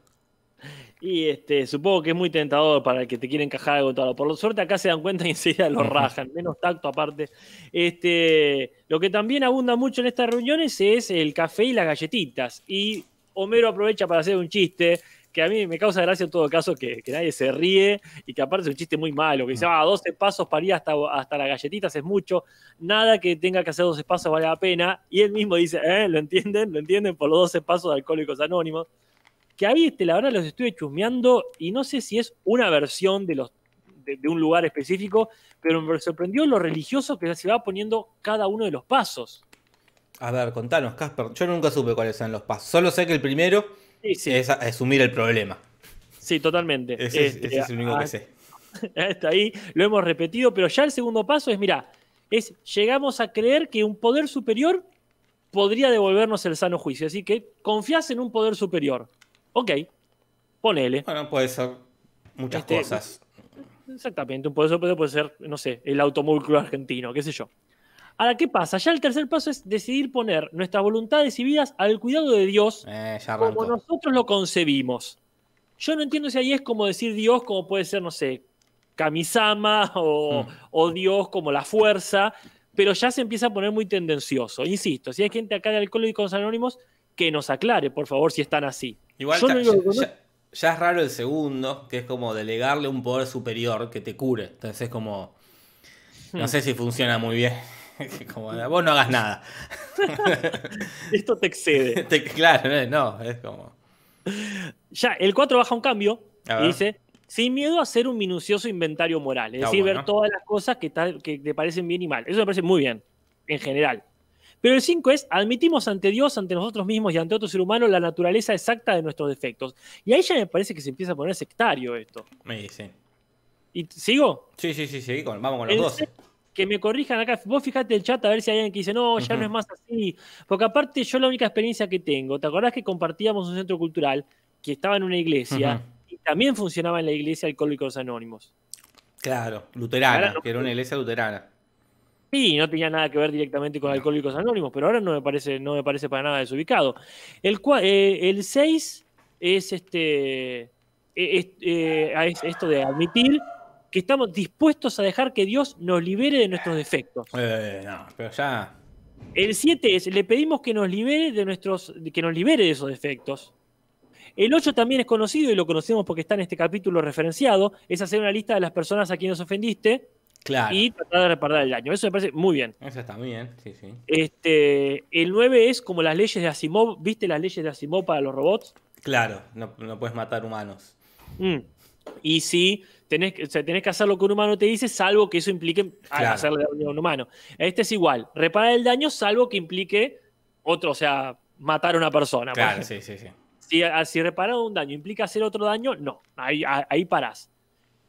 Y este, supongo que es muy tentador para el que te quiere encajar algo todo. Por suerte acá se dan cuenta y enseguida lo rajan, menos tacto aparte. Este, lo que también abunda mucho en estas reuniones es el café y las galletitas. Y Homero aprovecha para hacer un chiste que a mí me causa gracia en todo caso que, que nadie se ríe y que aparte es un chiste muy malo, que dice, ah, 12 pasos para ir hasta, hasta las galletitas es mucho, nada que tenga que hacer 12 pasos vale la pena. Y él mismo dice, ¿eh? ¿Lo entienden? ¿Lo entienden por los 12 pasos de Alcohólicos Anónimos? Que ahí, este, la verdad, los estuve chusmeando y no sé si es una versión de, los, de, de un lugar específico, pero me sorprendió lo religioso que se va poniendo cada uno de los pasos. A ver, contanos, Casper. Yo nunca supe cuáles eran los pasos. Solo sé que el primero Sí, sí, es a- asumir el problema. sí totalmente. Ese, es- Este, ese es el único ah, que sé. Hasta ahí lo hemos repetido, pero ya el segundo paso es, mira, es llegamos a creer que un poder superior podría devolvernos el sano juicio. Así que confías en un poder superior. Ok, ponele. Bueno, puede ser muchas Este, cosas. Exactamente, un poder puede ser, no sé, el automóvil club argentino, qué sé yo. Ahora, ¿qué pasa? Ya el tercer paso es decidir poner nuestras voluntades y vidas al cuidado de Dios Eh, ya como nosotros lo concebimos. Yo no entiendo si ahí es como decir Dios, como puede ser, no sé, Kamisama o, Mm. o Dios como la fuerza, pero ya se empieza a poner muy tendencioso. Insisto, si hay gente acá de Alcohólicos Anónimos, que nos aclare, por favor, si están así. Igual ya, es raro el segundo, que es como delegarle un poder superior que te cure. Entonces es como. No Hmm. sé si funciona muy bien. como, vos no hagas nada. Esto te excede. Te- claro, eh, no, es como. Ya, el 4 baja un cambio y dice, sin miedo a hacer un minucioso inventario moral. Es Está decir, ver todas las cosas que te parecen bien y mal. Eso me parece muy bien, en general. Pero el 5 es, admitimos ante Dios, ante nosotros mismos y ante otro ser humano la naturaleza exacta de nuestros defectos. Y ahí ya me parece que se empieza a poner sectario esto. Me dice. ¿Y sigo? Sí, sí, sí, sí, vamos con los El 12. seis, que me corrijan acá. Vos fijate el chat a ver si hay alguien que dice, no, ya no es más así. Porque aparte yo la única experiencia que tengo, ¿te acordás que compartíamos un centro cultural que estaba en una iglesia y también funcionaba en la iglesia Alcohólicos Anónimos? Claro, luterana, no- que era una iglesia luterana. Sí, no tenía nada que ver directamente con Alcohólicos Anónimos, pero ahora no me parece, no me parece para nada desubicado. El 6 es este eh, es, eh, es esto de admitir que estamos dispuestos a dejar que Dios nos libere de nuestros defectos. Eh, no, pero ya. El 7 es, le pedimos que nos libere de nuestros, que nos libere de esos defectos. El 8 también es conocido y lo conocemos porque está en este capítulo referenciado, es hacer una lista de las personas a quienes ofendiste Claro. y tratar de reparar el daño. Eso me parece muy bien. Eso está muy bien, sí, sí. Este, el 9 es como las leyes de Asimov. ¿Viste las leyes de Asimov para los robots? Claro, no, no puedes matar humanos. Mm. Y sí, tenés, que- o sea, tenés que hacer lo que un humano te dice, salvo que eso implique Claro. hacerle daño a un humano. Este es igual, reparar el daño, salvo que implique otro, o sea, matar a una persona. Claro, sí, sí, sí. Si, a- si reparar un daño implica hacer otro daño, no, ahí, a- ahí parás.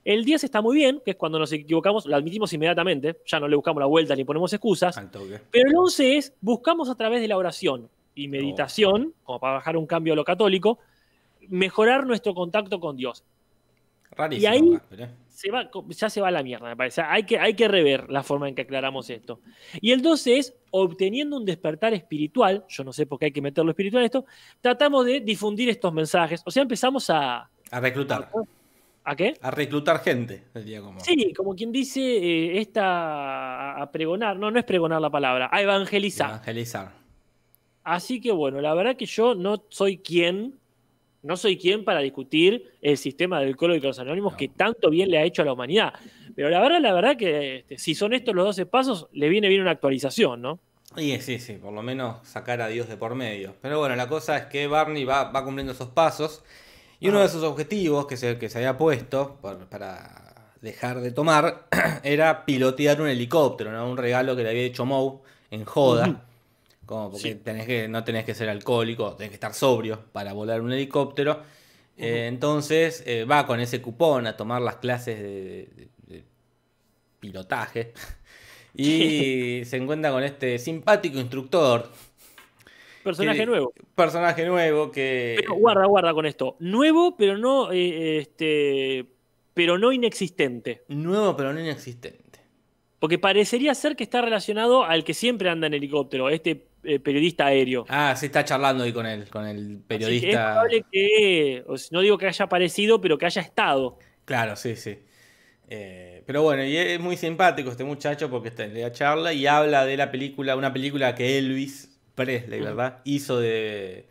El 10 está muy bien, que es cuando nos equivocamos, lo admitimos inmediatamente, ya no le buscamos la vuelta ni ponemos excusas. Pero el 11 es, buscamos a través de la oración y meditación, como para bajar un cambio a lo católico, mejorar nuestro contacto con Dios. Rarísimo. Y ahí- ¿eh? Se va, ya se va a la mierda, me parece. Hay que, hay que rever la forma en que aclaramos esto. Y el 12 es, obteniendo un despertar espiritual, yo no sé por qué hay que meter lo espiritual en esto, tratamos de difundir estos mensajes. O sea, empezamos a... A reclutar. ¿A qué? A reclutar gente, sería como. Sí, como quien dice, eh, esta a- a pregonar, no, no es pregonar la palabra, a evangelizar. Evangelizar. Así que bueno, la verdad que yo no soy quien, no soy quien para discutir el sistema del Colo de los Anónimos No. que tanto bien le ha hecho a la humanidad. Pero la verdad, la verdad que este, si son estos los 12 pasos, le viene bien una actualización, ¿no? Y sí, sí, por lo menos sacar a Dios de por medio. Pero bueno, la cosa es que Barney va, va cumpliendo esos pasos. Y uno Ajá. de sus objetivos que se, que se había puesto por- para dejar de tomar era pilotear un helicóptero, ¿no? Un regalo que le había hecho Moe en joda. Como porque Sí. tenés que, no tenés que ser alcohólico, tenés que estar sobrio para volar un helicóptero. Eh, entonces eh, va con ese cupón a tomar las clases de, de- de pilotaje. Y se encuentra con este simpático instructor, Personaje que- nuevo. personaje nuevo que... Pero guarda, guarda con esto. Nuevo, pero no, eh, este, pero no inexistente. Nuevo pero no inexistente. Porque parecería ser que está relacionado al que siempre anda en helicóptero, este eh, periodista aéreo. Ah, sí, está charlando ahí con el, con el que es periodista. probable que, o sea, no digo que haya aparecido, pero que haya estado. Claro, sí, sí. Eh, pero bueno, y es muy simpático este muchacho porque está en la charla y habla de la película, una película que Elvis Presley, ¿verdad? Hizo de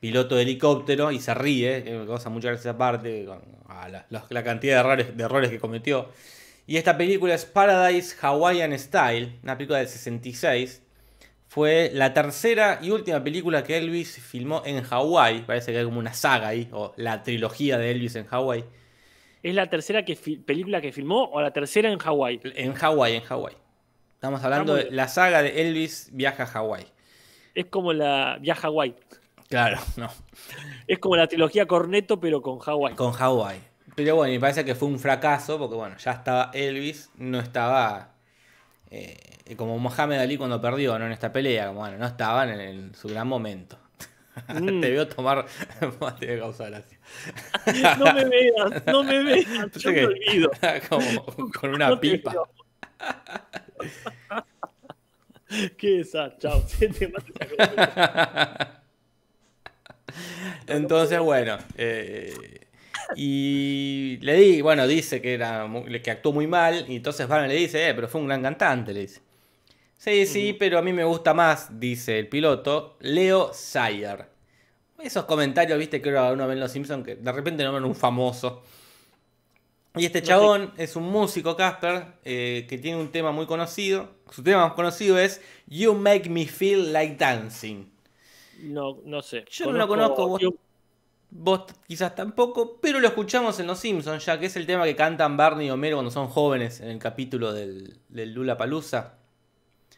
piloto de helicóptero y se ríe, que me causa mucha gracia aparte, con a la, cantidad de errores, de errores que cometió. Y esta película es Paradise Hawaiian Style, una película del 66. Fue la tercera y última película que Elvis filmó en Hawái. Parece que hay como una saga ahí, o la trilogía de Elvis en Hawái. ¿Es la tercera que película que filmó o la tercera en Hawái? En Hawái, en Hawái. Estamos hablando de la saga de Elvis viaja a Hawái. Es como la Viaja a Hawái. Claro, no. Es como la trilogía Corneto, pero con Hawái. Con Hawái. Pero bueno, me parece que fue un fracaso porque bueno, ya estaba Elvis, no estaba eh, como Mohamed Ali cuando perdió ¿no? en esta pelea. como, Bueno, no estaban en, en su gran momento. Mm. Te veo tomar mate de causa gracia. No me veas, no me veas, yo me olvido. como con una No te pipa. Qué chao. Mata esa cosa. Entonces, bueno. eh, y le di, bueno, dice que era que actuó muy mal. Y entonces Barney le dice, eh, pero fue un gran cantante, le dice. Sí, sí, pero a mí me gusta más, dice el piloto, Leo Sayer. Esos comentarios, viste, que uno ve en Los Simpsons, que de repente nombran un famoso. Y este chabón es un músico, Casper, eh, que tiene un tema muy conocido. Su tema más conocido es You Make Me Feel Like Dancing. No, no sé. Yo no lo conozco, vos- Vos quizás tampoco, pero lo escuchamos en Los Simpsons, ya que es el tema que cantan Barney y Homero cuando son jóvenes en el capítulo del, del Lula Palusa.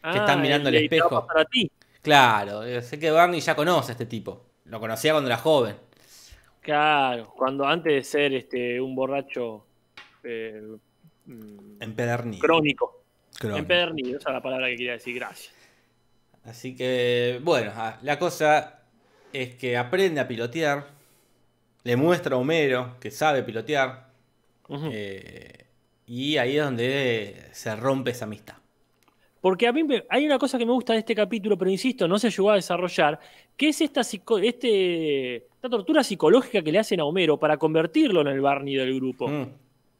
Ah, están mirando el a espejo. pasar a ti. Claro, eh, sé que Barney ya conoce a este tipo. Lo conocía cuando era joven. Claro, cuando antes de ser este un borracho eh, mm, Empedernido. crónico. Crónico. Empedernido, esa es la palabra que quería decir, gracias. Así que, bueno, ah, la cosa es que aprende a pilotear. Le muestra a Homero que sabe pilotear. Eh, y ahí es donde se rompe esa amistad. Porque a mí me- hay una cosa que me gusta de este capítulo, pero insisto, no se llegó a desarrollar, que es esta, este, esta tortura psicológica que le hacen a Homero para convertirlo en el Barney del grupo. Mm.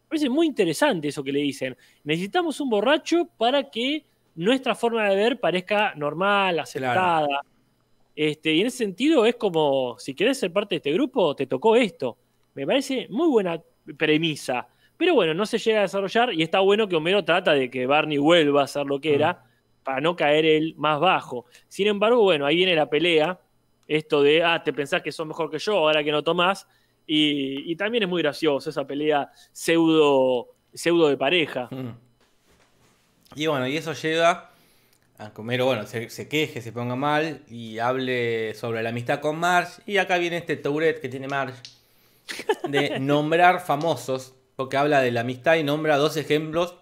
Me parece muy interesante eso que le dicen. Necesitamos un borracho para que nuestra forma de ver parezca normal, aceptada. Este, y en ese sentido es como, si querés ser parte de este grupo, te tocó esto. Me parece muy buena premisa. Pero bueno, no se llega a desarrollar y está bueno que Homero trata de que Barney vuelva a ser lo que era para no caer él más bajo. Sin embargo, bueno, ahí viene la pelea. Esto de, ah, te pensás que sos mejor que yo, ahora que no tomás. Y, y también es muy gracioso esa pelea pseudo, pseudo de pareja. Mm. Y bueno, y eso lleva a que Homero, bueno, se, se queje, se ponga mal y hable sobre la amistad con Marge. Y acá viene este Tourette que tiene Marge de nombrar famosos, porque habla de la amistad y nombra dos ejemplos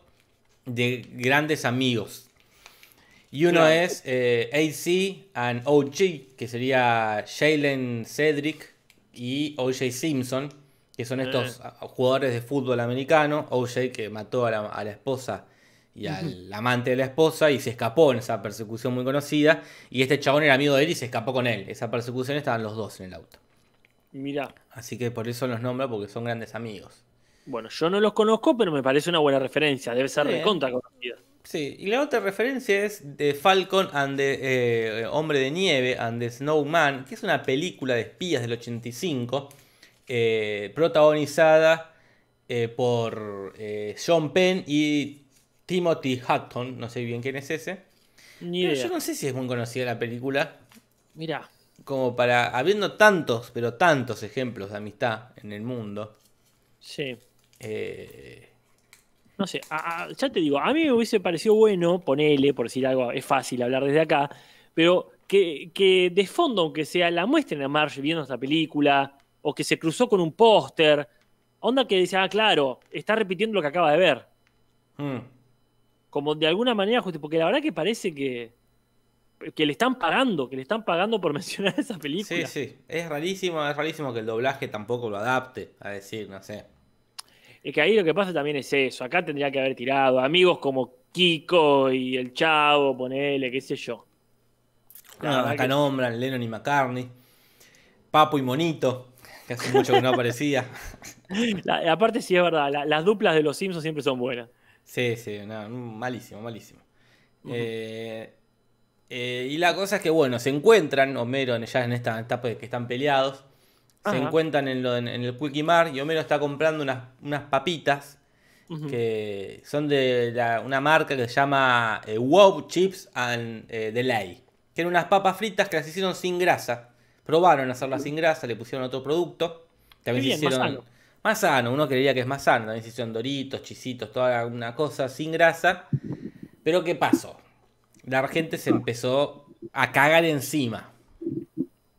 de grandes amigos. Y uno Claro. es eh, AC and OG, que sería Jalen Cedric y OJ Simpson, que son estos a- jugadores de fútbol americano. OJ que mató a la, a la esposa y al amante de la esposa y se escapó en esa persecución muy conocida. Y este chabón era amigo de él y se escapó con él. Esa persecución estaban los dos en el auto. Mirá, Así que por eso los nombra, porque son grandes amigos. bueno, yo no los conozco, pero me parece una buena referencia. Debe ser Sí. recontra conocida. Sí, y la otra referencia es de Falcon and the eh, Hombre de Nieve and the Snowman, que es una película de espías del 85, eh, protagonizada eh, por eh, Sean Penn y Timothy Hutton, no sé bien quién es ese. Ni Pero idea. yo no sé si es muy conocida la película, Mirá, como para, habiendo tantos, pero tantos ejemplos de amistad en el mundo. sí. eh, No sé, a- a- ya te digo, a mí me hubiese parecido bueno, ponele, por decir algo, es fácil hablar desde acá, pero que, que de fondo, aunque sea, la muestren a Marge viendo esta película, o que se cruzó con un póster, onda que dice, ah, claro, está repitiendo lo que acaba de ver. mm. Como de alguna manera, justo- porque la verdad que parece que, que le están pagando, que le están pagando por mencionar esa Sí, película. sí, es rarísimo, es rarísimo que el doblaje tampoco lo adapte a decir, no sé. Es que ahí lo que pasa también es eso. Acá tendría que haber tirado amigos como Kiko y el Chavo, ponele, qué sé yo. Acá que- nombran Lennon y McCartney. Papo y Monito, que hace mucho que no aparecía. La- aparte, sí es verdad, la- las duplas de los Simpsons siempre son buenas. Sí, sí, no, malísimo, malísimo. Eh, eh, y la cosa es que, bueno, se encuentran, Homero ya en esta etapa de que están peleados, se encuentran en, lo- en- en el Quickie Mart y Homero está comprando unas, unas papitas que son de la- una marca que se llama eh, Wow Chips and eh, Delay. Que eran unas papas fritas que las hicieron sin grasa. Probaron hacerlas sin grasa, le pusieron otro producto. También se bien, más hicieron sano. más sano, uno creería que es más sano. También se hicieron doritos, chisitos, toda una cosa sin grasa. Pero ¿qué pasó? La gente se empezó a cagar encima.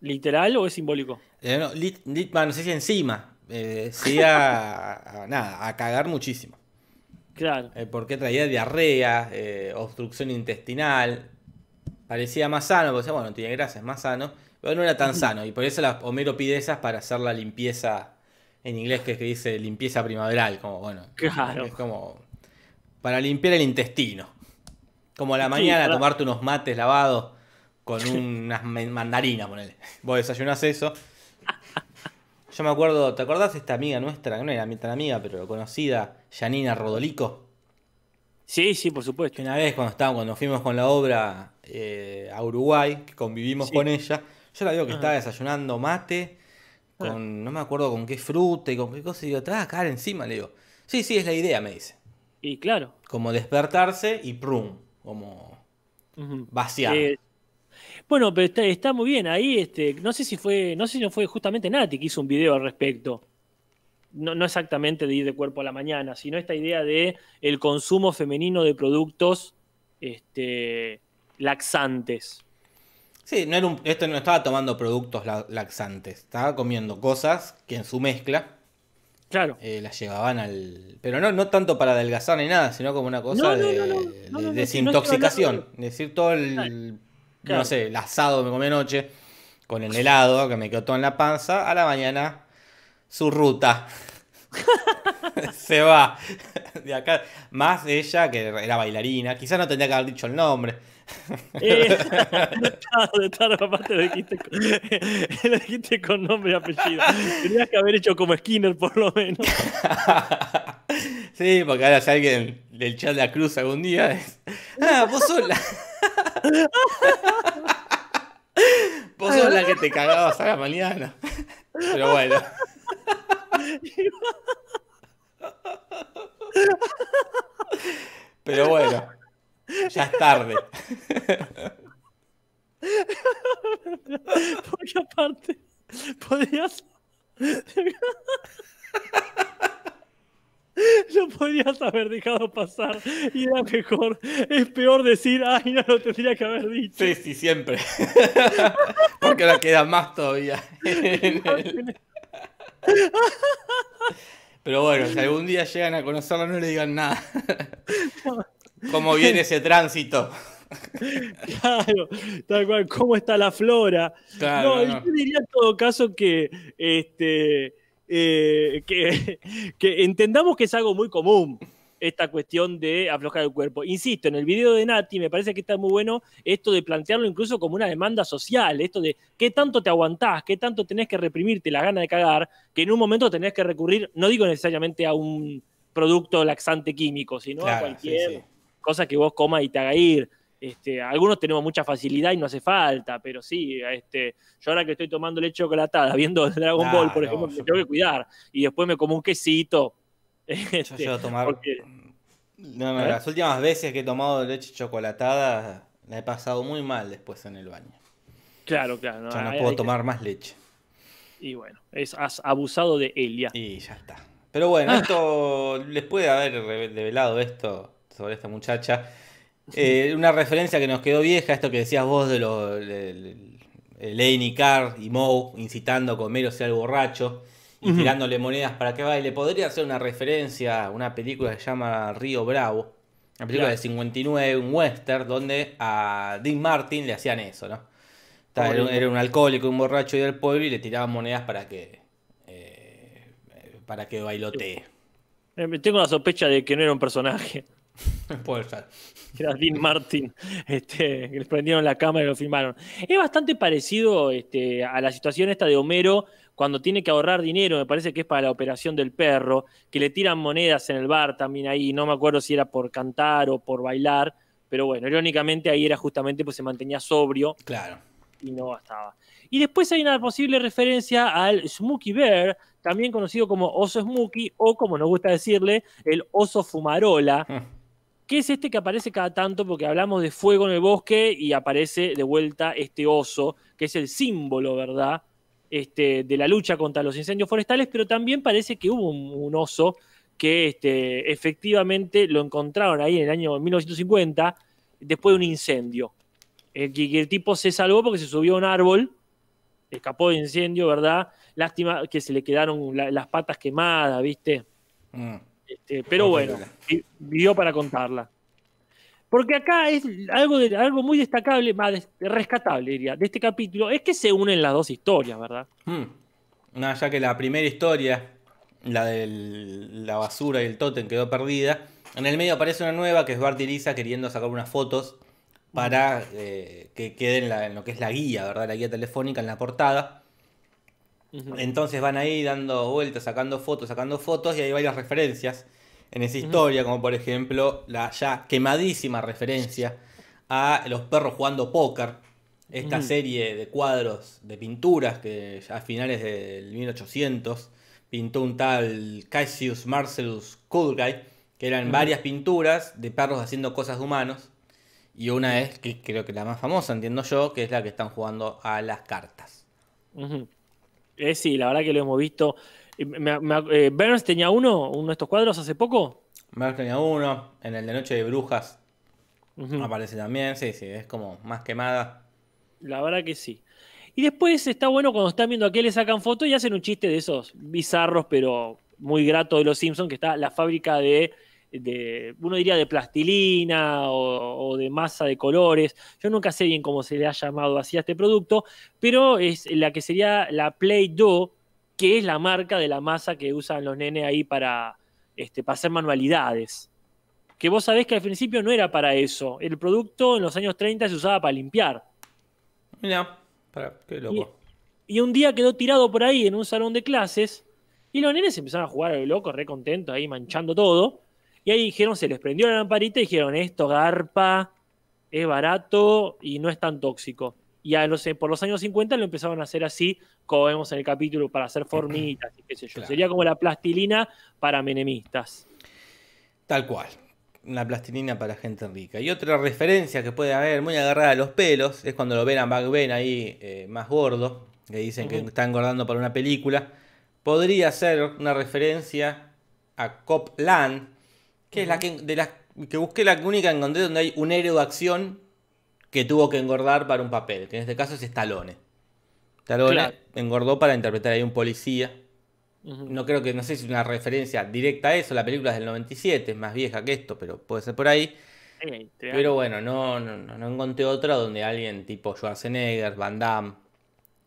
¿Literal o es simbólico? Eh, no, lit- lit- bueno, no sé si encima. eh, sí a, a- nada, a cagar muchísimo. Claro. Eh, porque traía diarrea, eh, obstrucción intestinal. Parecía más sano, porque decía, bueno, tiene grasa, es más sano. Pero no era tan sano. Y por eso la, Homero pide esas para hacer la limpieza en inglés, que, es que dice limpieza primaveral. Como, bueno, Claro. es como para limpiar el intestino. Como a la Sí, mañana tomarte unos mates lavados con unas mandarinas, ponele. Vos desayunás eso. Yo me acuerdo, ¿te acordás de esta amiga nuestra? que No era tan amiga, pero conocida, Janina Rodolico. Sí, sí, por supuesto. Una vez cuando estábamos, cuando fuimos con la obra eh, a Uruguay, que convivimos Sí. con ella, yo la veo que Ajá. estaba desayunando mate, con, no me acuerdo con qué fruta y con qué cosa, y digo, te vas a caer encima, le digo. Sí, sí, es la idea, me dice. Y claro. Como despertarse y prum, como vaciar. Eh, bueno, pero está, está muy bien. Ahí, este, no sé si fue, no sé si no fue justamente Nati que hizo un video al respecto. No, no exactamente de ir de cuerpo a la mañana, sino esta idea de el consumo femenino de productos este, laxantes. Sí, no era un- esto no estaba tomando productos la- laxantes, estaba comiendo cosas que en su mezcla Claro. eh, las llevaban al... Pero no, no tanto para adelgazar ni nada, sino como una cosa No, de, no, desintoxicación. estoy decir, todo el, Claro. no sé, el asado me comí anoche, con el helado que me quedó todo en la panza, a la mañana su ruta. Se va de acá. Más ella, que era bailarina, quizás no tendría que haber dicho el nombre. Eh, claro, de tarde, aparte lo dijiste, con, lo dijiste con nombre y apellido. Tenías que haber hecho como Skinner, por lo menos. Sí, porque ahora si alguien del chat la cruz algún día es. Ah, vos sos la. vos sos la que te cagabas a la mañana. Pero bueno. Pero bueno. Ya es tarde. Porque aparte, podrías. Lo podrías haber dejado pasar y era mejor. Es peor decir, ay, no lo tendría que haber dicho. Sí, sí, siempre. Porque ahora queda más todavía. Pero bueno, si algún día llegan a conocerlo, no le digan nada. ¿Cómo viene ese tránsito? Claro, tal cual, ¿cómo está la flora? Claro, no, no. yo diría en todo caso que, este, eh, que, que entendamos que es algo muy común esta cuestión de aflojar el cuerpo. Insisto, en el video de Nati me parece que está muy bueno esto de plantearlo incluso como una demanda social, esto de qué tanto te aguantás, qué tanto tenés que reprimirte la gana de cagar, que en un momento tenés que recurrir, no digo necesariamente a un producto laxante químico, sino a cualquier sí, sí. Cosa que vos comas y te haga ir. Este, algunos tenemos mucha facilidad y no hace falta, pero sí, este, yo ahora que estoy tomando leche chocolatada, viendo Dragon Ball, por no, ejemplo, yo- me tengo que cuidar. Y después me como un quesito. Yo este, llego a tomar. porque- No, no, ¿Eh? las últimas veces que he tomado leche chocolatada la he pasado muy mal después en el baño. claro, claro. no, Ya no hay- puedo hay tomar más leche. Y bueno, es, has abusado de Elia. Y ya está. Pero bueno, Ah. esto les puede haber re- revelado esto sobre esta muchacha. Eh, una referencia que nos quedó vieja, esto que decías vos de lo de- de- Laney Carr y Moe incitando a comer o sea el borracho y tirándole monedas para que baile. Podría ser una referencia a una película que se llama Río Bravo. Una película Claro. de 59, un western, donde a Dean Martin le hacían eso, ¿no? Estaba- Era, un- Pobre. era un alcohólico, un borracho del pueblo y le tiraban monedas para que eh, para que bailotee. Eh, Tengo la sospecha de que no era un personaje. Puede ser. era Dean Martin, este, que les prendieron la cámara y lo filmaron. Es bastante parecido este, a la situación esta de Homero cuando tiene que ahorrar dinero, me parece que es para la operación del perro, que le tiran monedas en el bar también ahí, no me acuerdo si era por cantar o por bailar, pero bueno, irónicamente ahí era justamente pues se mantenía sobrio Claro. y no bastaba. Y después hay una posible referencia al Smokey Bear, también conocido como oso Smokey, o como nos gusta decirle, el oso fumarola, que es este que aparece cada tanto porque hablamos de fuego en el bosque y aparece de vuelta este oso, que es el símbolo, ¿verdad? Este, de la lucha contra los incendios forestales, pero también parece que hubo un, oso que este, efectivamente lo encontraron ahí en el año 1950 después de un incendio. Que el tipo se salvó porque se subió a un árbol, escapó de incendio, ¿verdad? Lástima que se le quedaron la- las patas quemadas, ¿viste? Mm. Este, pero bueno, vi- vivió para contarla. Porque acá es algo, de, algo muy destacable, más rescatable, diría, de este capítulo, es que se unen las dos historias, ¿verdad? Mm. No, ya que la primera historia, la de la basura y el tótem quedó perdida. En el medio aparece una nueva que es Bart y Lisa queriendo sacar unas fotos para eh, que queden en, en lo que es la guía, ¿verdad? La guía telefónica en la portada. Entonces van ahí dando vueltas, sacando fotos, sacando fotos y hay varias referencias en esa historia, como por ejemplo la ya quemadísima referencia a los perros jugando póker, esta serie de cuadros de pinturas que a finales del 1800 pintó un tal Cassius Marcellus Coolguy, que eran varias pinturas de perros haciendo cosas de humanos. Y una es, que creo que la más famosa, entiendo yo, que es la que están jugando a las cartas. Eh, sí, la verdad que lo hemos visto. Eh, me- me- eh, Burns tenía uno, uno de estos cuadros hace poco. Merck tenía uno, en el de Noche de Brujas aparece también, sí, sí, es como más quemada. La verdad que sí. Y después está bueno cuando están viendo a qué le sacan fotos y hacen un chiste de esos bizarros, pero muy grato de los Simpsons, que está la fábrica de, de uno diría de plastilina o, o de masa de colores. Yo nunca sé bien cómo se le ha llamado así a este producto, pero es la que sería la Play-Doh, que es la marca de la masa que usan los nenes ahí para, este, para hacer manualidades. Que vos sabés que al principio no era para eso. El producto en los años 30 se usaba para limpiar. Mira, para, qué loco. Y un día quedó tirado por ahí en un salón de clases. Y los nenes empezaron a jugar a lo loco, re contentos, ahí manchando todo. Y ahí dijeron, se les prendió la lamparita y dijeron, esto garpa, es barato y no es tan tóxico. Y a los, por los años 50 lo empezaron a hacer así, como vemos en el capítulo, para hacer formitas y qué sé yo. Claro. Sería como la plastilina para menemistas. Tal cual. Una plastilina para gente rica. Y otra referencia que puede haber muy agarrada a los pelos es cuando lo ven a Ben ahí eh, más gordo, que dicen que está engordando para una película. Podría ser una referencia a Copland, que es la que, de las que busqué la única que encontré donde hay un héroe de acción que tuvo que engordar para un papel, que en este caso es Stallone. Stallone Claro. engordó para interpretar ahí un policía. No creo que, no sé si es una referencia directa a eso, la película es del 97, es más vieja que esto, pero puede ser por ahí. Pero bueno, no, no, no, no encontré otra donde alguien tipo Schwarzenegger, Van Damme,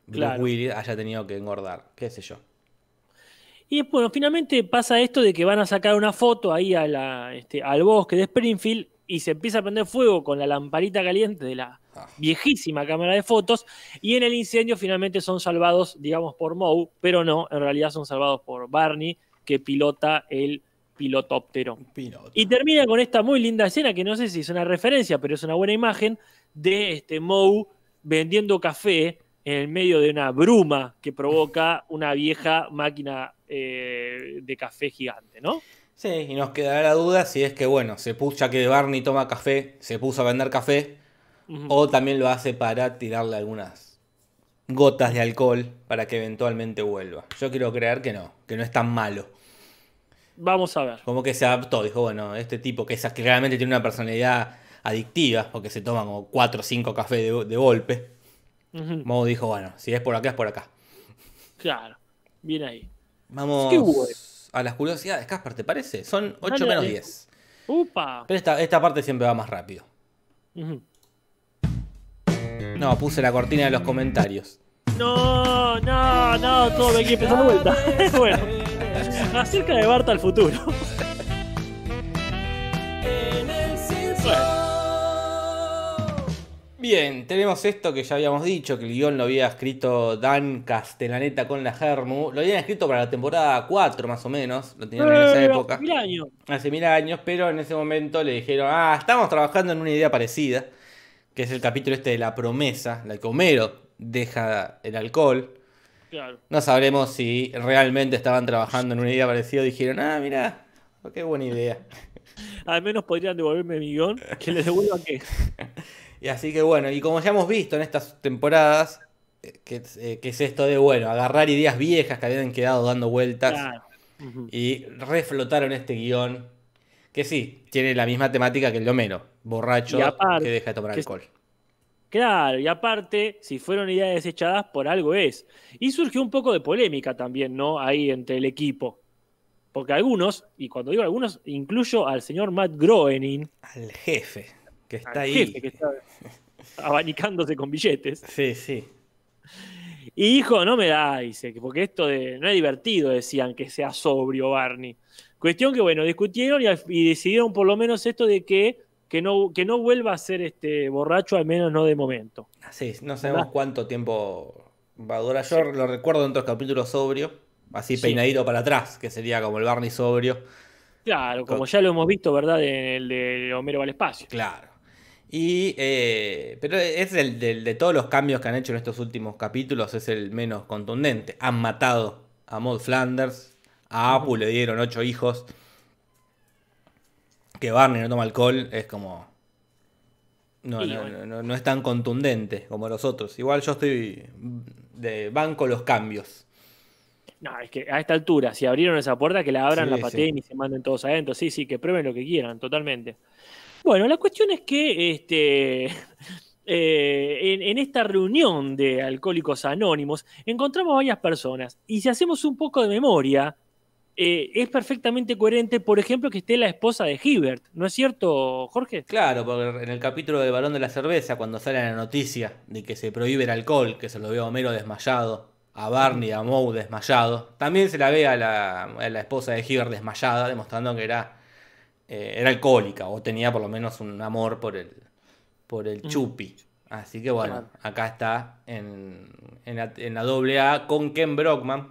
Bruce Claro. Willis haya tenido que engordar, qué sé yo. Y bueno, finalmente pasa esto de que van a sacar una foto ahí a la, este, al bosque de Springfield y se empieza a prender fuego con la lamparita caliente de la Ah. viejísima cámara de fotos y en el incendio finalmente son salvados, digamos, por Moe, pero no, en realidad son salvados por Barney, que pilota el pilotóptero. Piloto. Y termina con esta muy linda escena, que no sé si es una referencia, pero es una buena imagen, de este Moe vendiendo café en el medio de una bruma que provoca una vieja máquina eh, de café gigante, ¿no? Sí, y nos quedará la duda si es que, bueno, se puso, ya que Barney toma café, se puso a vender café, o también lo hace para tirarle algunas gotas de alcohol para que eventualmente vuelva. Yo quiero creer que no, que no es tan malo. Vamos a ver. Como que se adaptó, dijo, bueno, este tipo que, es, que realmente tiene una personalidad adictiva, porque se toma como 4 o 5 cafés de, de golpe. Ujú. Moe dijo, bueno, si es por acá, es por acá. Claro, bien ahí. Vamos Qué bueno. a las curiosidades, Casper, ¿te parece? Son 8 Dale, menos dale. 10. ¡Upa! Pero esta, esta parte siempre va más rápido. No, puse la cortina de los comentarios. No, no, no, todo me quiere empezar de vuelta. bueno, acerca de Barta al futuro. En el Bien, tenemos esto que ya habíamos dicho, que el guion lo había escrito Dan Castellaneta con la Germu. Lo habían escrito para la temporada 4 más o menos, lo tenían en esa Eh, época. mil años. Hace mil años, pero en ese momento le dijeron, ah, estamos trabajando en una idea parecida, que es el capítulo este de la promesa, la que Homero deja el alcohol. Claro. No sabremos si realmente estaban trabajando en una idea parecida. Dijeron, ah, mira, qué buena idea. Al menos podrían devolverme mi guion, que les devuelvan que. Y así que bueno, y como ya hemos visto en estas temporadas, eh, que, eh, que es esto de, bueno, agarrar ideas viejas que habían quedado dando vueltas Claro. Y reflotaron este guion, que sí, tiene la misma temática que el de Homero, borracho aparte, que deja de tomar que- alcohol. Claro, y aparte, si fueron ideas desechadas, por algo es. Y surgió un poco de polémica también, ¿no? Ahí entre el equipo. Porque algunos, y cuando digo algunos, incluyo al señor Matt Groening, Al jefe, que está ahí. jefe que está abanicándose con billetes, Sí, sí. y dijo, no me da, dice, que porque esto de, no es divertido, decían, que sea sobrio Barney. Cuestión que, bueno, discutieron y, decidieron por lo menos esto de que, que, no, que no vuelva a ser este borracho, al menos no de momento. Sí, no sabemos ¿Verdad? cuánto tiempo va a durar. Yo lo recuerdo en otros capítulos sobrio, así Sí. peinadito para atrás, que sería como el Barney sobrio. Claro, como Con- ya lo hemos visto, ¿verdad? En el de Homero al espacio. Claro. Y, eh, pero es el del- de todos los cambios que han hecho en estos últimos capítulos, es el menos contundente. Han matado a Maud Flanders, a Apu le dieron ocho hijos. Que Barney no toma alcohol es como. No, no, no, no- no es tan contundente como los otros. Igual yo estoy de banco los cambios. No, es que a esta altura, si abrieron esa puerta, que la abran, Sí, la sí. pateen y se manden todos adentro. Sí, sí, que prueben lo que quieran, totalmente. Bueno, la cuestión es que este, eh, en, esta reunión de alcohólicos anónimos encontramos varias personas. Y si hacemos un poco de memoria, eh, es perfectamente coherente, por ejemplo, que esté la esposa de Hibbert. ¿No es cierto, Jorge? Claro, porque en el capítulo del Barón de la Cerveza, cuando sale la noticia de que se prohíbe el alcohol, que se lo ve a Homero desmayado, a Barney a Moe desmayado, también se la ve a la, a la esposa de Hibbert desmayada, demostrando que era, eh, era alcohólica o tenía por lo menos un amor por el, por el Mm. chupi. Así que bueno, acá está en, en la, en la doble A con Ken Brockman.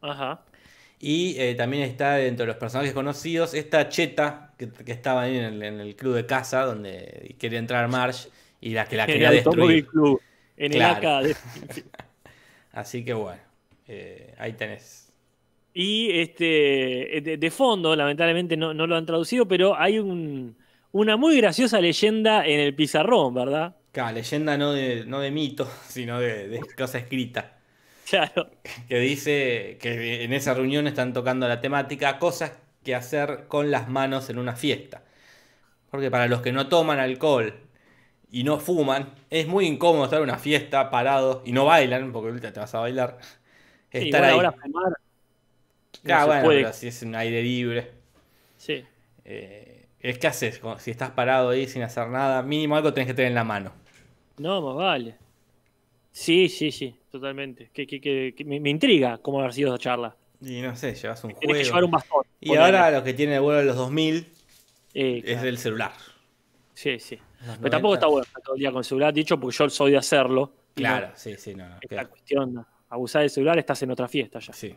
Ajá. Y eh, también está dentro de los personajes conocidos esta cheta que, que estaba ahí en el, en el club de casa donde quería entrar Marge y la que la En quería el Automóvil destruir. Club, en Claro. el AK de- Así que bueno, eh, ahí tenés. Y este, de, de fondo, lamentablemente no, no lo han traducido, pero hay un- una muy graciosa leyenda en el pizarrón, ¿verdad? Claro, leyenda no de, no de mito, sino de, de cosa escrita. Claro. Que dice que en esa reunión están tocando la temática cosas que hacer con las manos en una fiesta. Porque para los que no toman alcohol y no fuman, es muy incómodo estar en una fiesta parado y no bailan, porque ahorita te vas a bailar. Estar ahí. ahora fumar no Claro, se bueno, puede. pero si es un aire libre. Sí. eh, es que haces, si estás parado ahí sin hacer nada, mínimo algo tenés que tener en la mano. No, más vale. Sí, sí, sí, totalmente. Que, que- que- que me, me intriga cómo haber sido esa charla. Y no sé, llevas un Tenés que llevar un bastón. Y ahora lo que tiene el vuelo de los 2000 Eh, es claro. el celular. Sí, sí. Los Pero tampoco 90. está bueno estar todo el día con el celular, dicho, porque yo soy de hacerlo. no, Claro, sí, sí, no, no, esta claro, cuestión, abusar del celular, estás en otra fiesta ya. sí.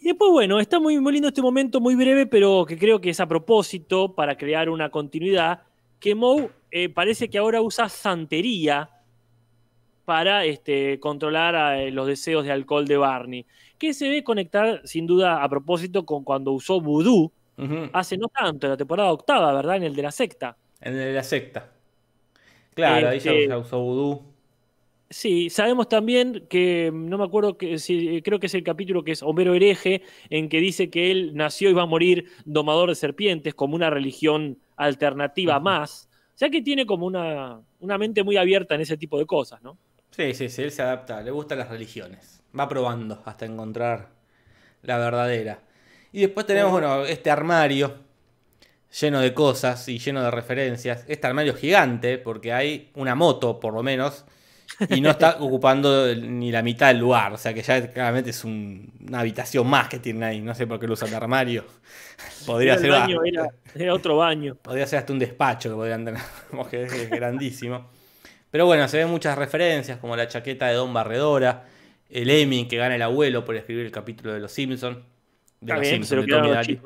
Y después, bueno, está muy, muy lindo este momento, muy breve, pero que creo que es a propósito para crear una continuidad. Que Moe eh, parece que ahora usa santería para este, controlar eh, los deseos de alcohol de Barney. Que se ve conectar, sin duda, a propósito con cuando usó vudú hace no tanto, en la temporada octava, ¿verdad? En el de la secta. En el de la secta. Claro, ahí Este- ya, ya usó vudú. Sí, sabemos también que, no me acuerdo, que si, creo que es el capítulo que es Homero hereje, en que dice que él nació y va a morir domador de serpientes como una religión alternativa más. O sea que tiene como una, una mente muy abierta en ese tipo de cosas, ¿no? Sí, sí, sí, él se adapta, le gustan las religiones. Va probando hasta encontrar la verdadera. Y después tenemos, bueno, este armario lleno de cosas y lleno de referencias. Este armario gigante, porque hay una moto, por lo menos, Y no está ocupando ni la mitad del lugar. O sea que ya claramente es un- una habitación más que tienen ahí. No sé por qué lo usan de armario. Podría Era ser, baño, era, era otro baño. podría ser hasta un despacho que podrían tener. Que es grandísimo. Pero bueno, se ven muchas referencias, como la chaqueta de Don Barredora, el Emmy que gana el abuelo por escribir el capítulo de Los Simpsons. De los bien, lo de Tommy.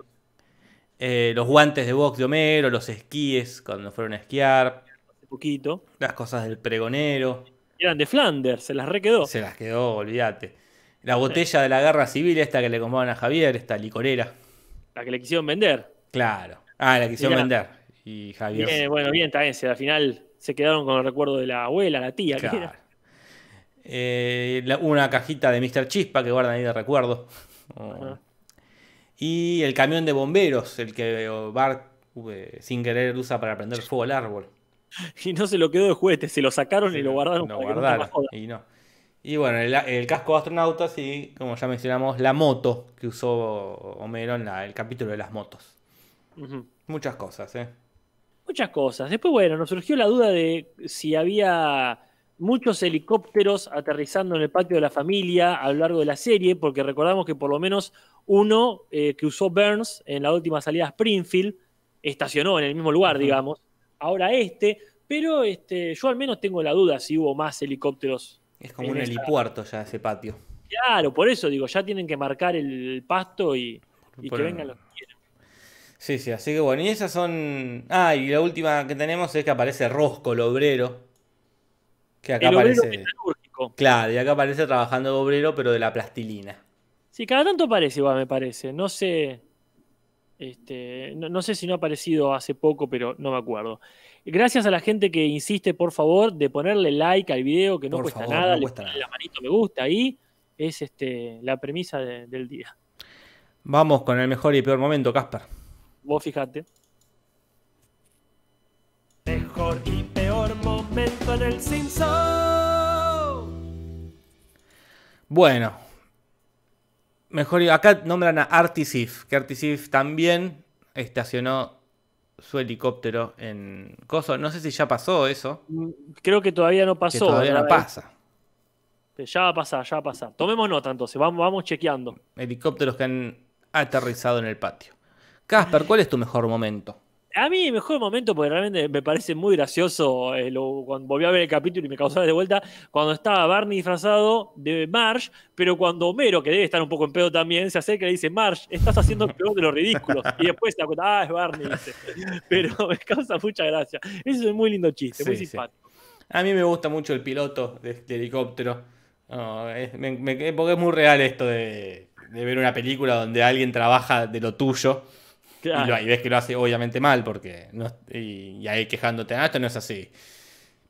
Eh, los guantes de box de Homero, los esquíes cuando fueron a esquiar, Hace poquito. las cosas del pregonero. Eran de Flanders, se las requedó. Se las quedó, olvídate. La botella de la guerra civil, esta que le compraban a Javier, esta licorera. La que le quisieron vender. Claro. Ah, la quisieron Mirá. vender. Y Javier. Bien, bueno, bien, también. Al final se quedaron con el recuerdo de la abuela, la tía. que Claro. era. Eh, la- una cajita de Mr. Chispa que guardan ahí de recuerdo. Oh. Y el camión de bomberos, el que Bart eh, sin querer usa para prender fuego al árbol. Y no se lo quedó de juguete, se lo sacaron y lo guardaron. Lo no guardaron, y no. Y bueno, el, el casco de astronautas y, como ya mencionamos, la moto que usó Homero en la- el capítulo de las motos. Muchas cosas, ¿eh? Muchas cosas. Después, bueno, nos surgió la duda de si había muchos helicópteros aterrizando en el patio de la familia a lo largo de la serie, porque recordamos que por lo menos uno eh, que usó Burns en la última salida a Springfield estacionó en el mismo lugar, digamos. Ahora este, pero este, yo al menos tengo la duda si hubo más helicópteros. Es como un esa- helipuerto ya ese patio. Claro, por eso digo, ya tienen que marcar el pasto y, y que vengan los que quieran. Sí, sí, así que bueno, y esas son. Ah, y la última que tenemos es que aparece Rosco, el obrero. Que acá El obrero aparece. metalúrgico. Claro, y acá aparece trabajando de obrero, pero de la plastilina. Sí, cada tanto aparece, igual me parece. No sé. Este, no, no sé si no ha aparecido hace poco, pero no me acuerdo. Gracias a la gente que insiste, por favor, de ponerle like al video, que no Por cuesta favor, nada. no le cuesta ponen nada. la manito me gusta ahí. Es este, la premisa de- del día. Vamos con el mejor y peor momento, Casper. Vos fijate. Mejor y peor momento en el Simpson. Bueno. Mejor acá nombran a Artisif, que Artisif también estacionó su helicóptero en Coso. No sé si ya pasó eso. Mm, Creo que todavía no Que pasó. todavía no ¿verdad? pasa. Ya va a pasar, ya va a pasar. Tomemos nota entonces, vamos, vamos chequeando. Helicópteros que han aterrizado en el patio. Casper, ¿cuál es tu mejor momento? A mí, el mejor momento, porque realmente me parece muy gracioso, eh, lo- cuando volví a ver el capítulo y me causaba de vuelta, cuando estaba Barney disfrazado de Marge, pero cuando Homero, que debe estar un poco en pedo también, se acerca y le dice, Marge, estás haciendo el peor de los ridículos. Y después se da cuenta, ah, es Barney, dice. Pero me causa mucha gracia. Eso es un muy lindo chiste, muy sí. simpático. A mí me gusta mucho el piloto de, de helicóptero. No, es- me- me- porque es muy real esto de, de ver una película donde alguien trabaja de lo tuyo y, lo- y ves que lo hace obviamente mal porque no, y, y ahí quejándote, ah, esto no es así.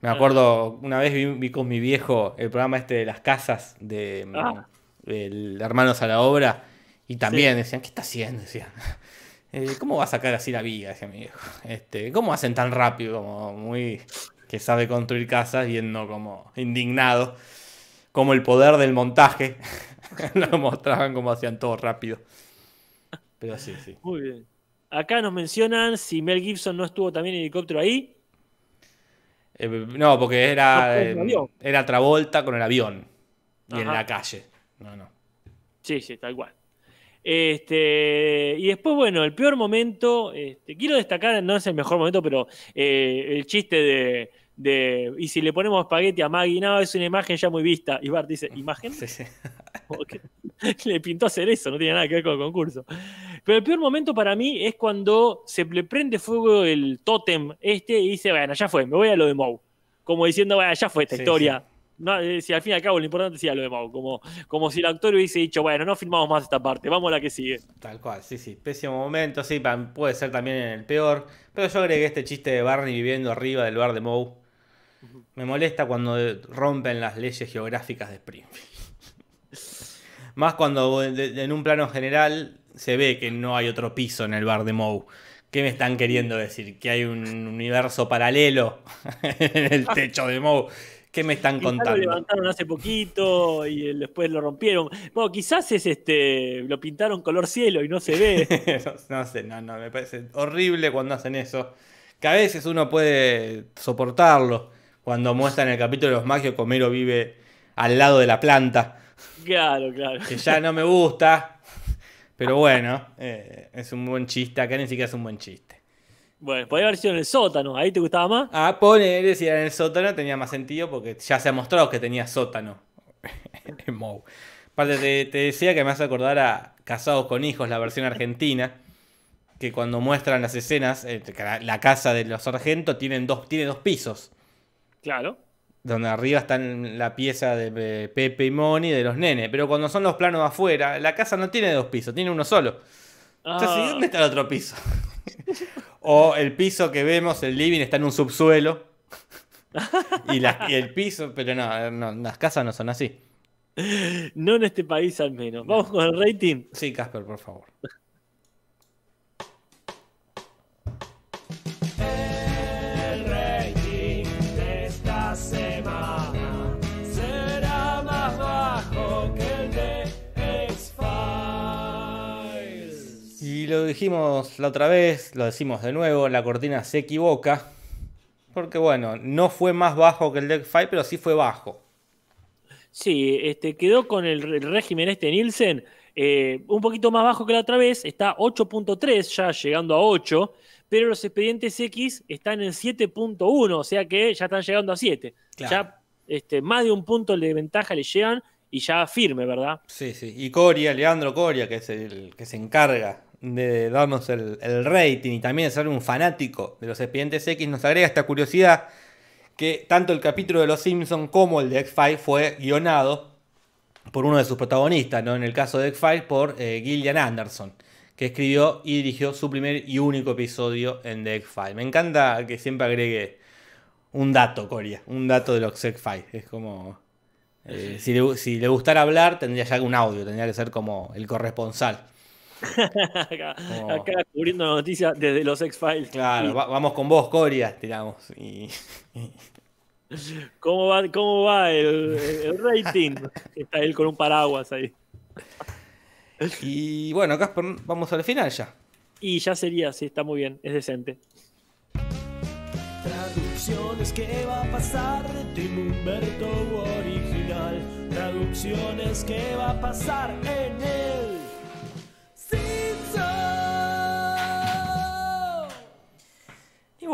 Me acuerdo, una vez vi, vi con mi viejo el programa este de las casas de Ah. el Hermanos a la Obra y también decían, ¿qué está haciendo? Decían. "Eh, ¿Cómo va a sacar así la viga? Decía mi viejo. Este, ¿Cómo hacen tan rápido? Como muy que sabe construir casas, viendo como indignado, como el poder del montaje. Lo mostraban como hacían todo rápido. Pero sí, sí. Muy bien. Acá nos mencionan si Mel Gibson no estuvo también en helicóptero ahí. Eh, no, porque era, eh, era Travolta con el avión. Y en la calle. No, no. Sí, sí, tal cual. Este, y después, bueno, el peor momento, este, quiero destacar, no es el mejor momento, pero eh, el chiste de, de, y si le ponemos espagueti a Maggie, no, es una imagen ya muy vista. Y Bart dice, ¿imagen? Sí, sí. Le pintó hacer eso, no tiene nada que ver con el concurso. Pero el peor momento para mí es cuando se le prende fuego el tótem este y dice, bueno, ya fue, me voy a lo de Moe. Como diciendo, bueno, ya fue esta Sí, historia. No, eh, si al fin y al cabo lo importante sea lo de Moe. Como, como si el actor hubiese dicho, bueno, no filmamos más esta parte, vamos a la que sigue. Tal cual, sí, sí. Pésimo momento, sí, puede ser también en el peor. Pero yo agregué este chiste de Barney viviendo arriba del bar de Moe. Me molesta cuando rompen las leyes geográficas de Springfield. Más cuando en un plano general se ve que no hay otro piso en el bar de Moe. ¿Qué me están queriendo decir? ¿Que hay un universo paralelo en el techo de Moe? ¿Qué me están Quizás lo contando? levantaron hace poquito y eh, después lo rompieron. Bueno, quizás es este, lo pintaron color cielo y no se ve. no, no sé, no, no, me parece horrible cuando hacen eso. Que a veces uno puede soportarlo. Cuando muestran el capítulo de los magios que Homero vive al lado de la planta. Claro, claro. Que ya no me gusta. Pero bueno, eh, es un buen chiste. Acá ni siquiera es un buen chiste. Bueno, podría haber sido en el sótano. ¿Ahí te gustaba más? A poner, si era en el sótano tenía más sentido porque ya se ha mostrado que tenía sótano. en Moe. Aparte, te, te decía que me hace acordar a Casados con Hijos, la versión argentina. Que cuando muestran las escenas, eh, la casa de los sargentos tienen dos, tiene dos pisos. Claro. Donde arriba están la pieza de Pepe y Moni de los nenes. Pero cuando son los planos afuera, la casa no tiene dos pisos, tiene uno solo. Entonces, ¿y Ah, ¿dónde está el otro piso? o el piso que vemos, el living, está en un subsuelo. y, la- y el piso, pero no, no, las casas no son así. no en este país al menos. Vamos con el rating. Sí, Casper, por favor. Lo dijimos la otra vez, lo decimos de nuevo, la cortina se equivoca. Porque bueno, no fue más bajo que el Deck 5, pero sí fue bajo. Sí, este, quedó con el, el régimen este Nielsen eh, un poquito más bajo que la otra vez, está 8.3 ya llegando a 8, pero los expedientes X están en 7.1, o sea que ya están llegando a 7. Claro. Ya este, más de un punto de ventaja le llegan y ya firme, ¿verdad? Sí, sí. Y Coria, Leandro Coria, que es el que se encarga de darnos el, el rating y también de ser un fanático de los expedientes X, nos agrega esta curiosidad que tanto el capítulo de Los Simpsons como el de X-Files fue guionado por uno de sus protagonistas, ¿no? En el caso de X-Files por eh, Gillian Anderson, que escribió y dirigió su primer y único episodio en The X-Files. Me encanta que siempre agregue un dato, Coria, un dato de los X-Files. Es como... eh, si, le, si le gustara hablar, tendría ya un audio, tendría que ser como el corresponsal. Acá, Oh. acá cubriendo la noticia desde los X-Files. Claro, Y va- vamos con vos, Coria, tiramos. Y, ¿Cómo va, cómo va el, el rating? Está él con un paraguas ahí. y bueno, Casper, vamos al final ya. Y ya sería, sí, está muy bien, es decente. Traducciones, ¿qué va a pasar de Tim Humberto original? Traducciones, ¿qué va a pasar en el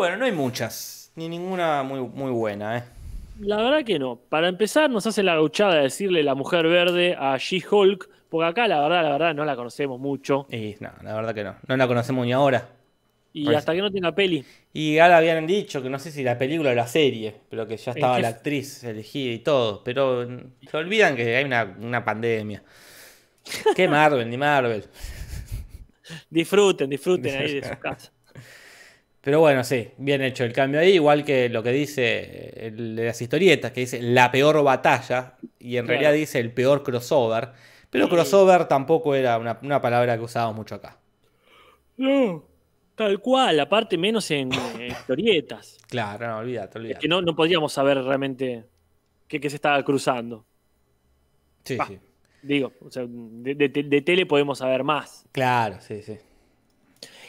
bueno, no hay muchas, ni ninguna muy, muy buena, ¿eh? La verdad que no. Para empezar, nos hace la gauchada de decirle la mujer verde a She-Hulk, porque acá la verdad, la verdad, no la conocemos mucho. Y no, la verdad que no. No la conocemos ni ahora. Y hasta que no tenga peli. Y ahora habían dicho que no sé si la película o la serie, pero que ya estaba la actriz elegida y todo. Pero se olvidan que hay una, una pandemia. ¿Qué Marvel? Ni Marvel. Disfruten, disfruten ahí de su casa. Pero bueno, sí, bien hecho el cambio ahí, igual que lo que dice el de las historietas, que dice la peor batalla, y en Claro. realidad dice el peor crossover. Pero crossover tampoco era una, una palabra que usábamos mucho acá. No, tal cual, aparte menos en eh, historietas. Claro, no, olvídate, Es olvídate. que no, no podríamos saber realmente qué, qué se estaba cruzando. Sí, sí. Digo, o sea, de, de- de tele podemos saber más. Claro, sí, sí.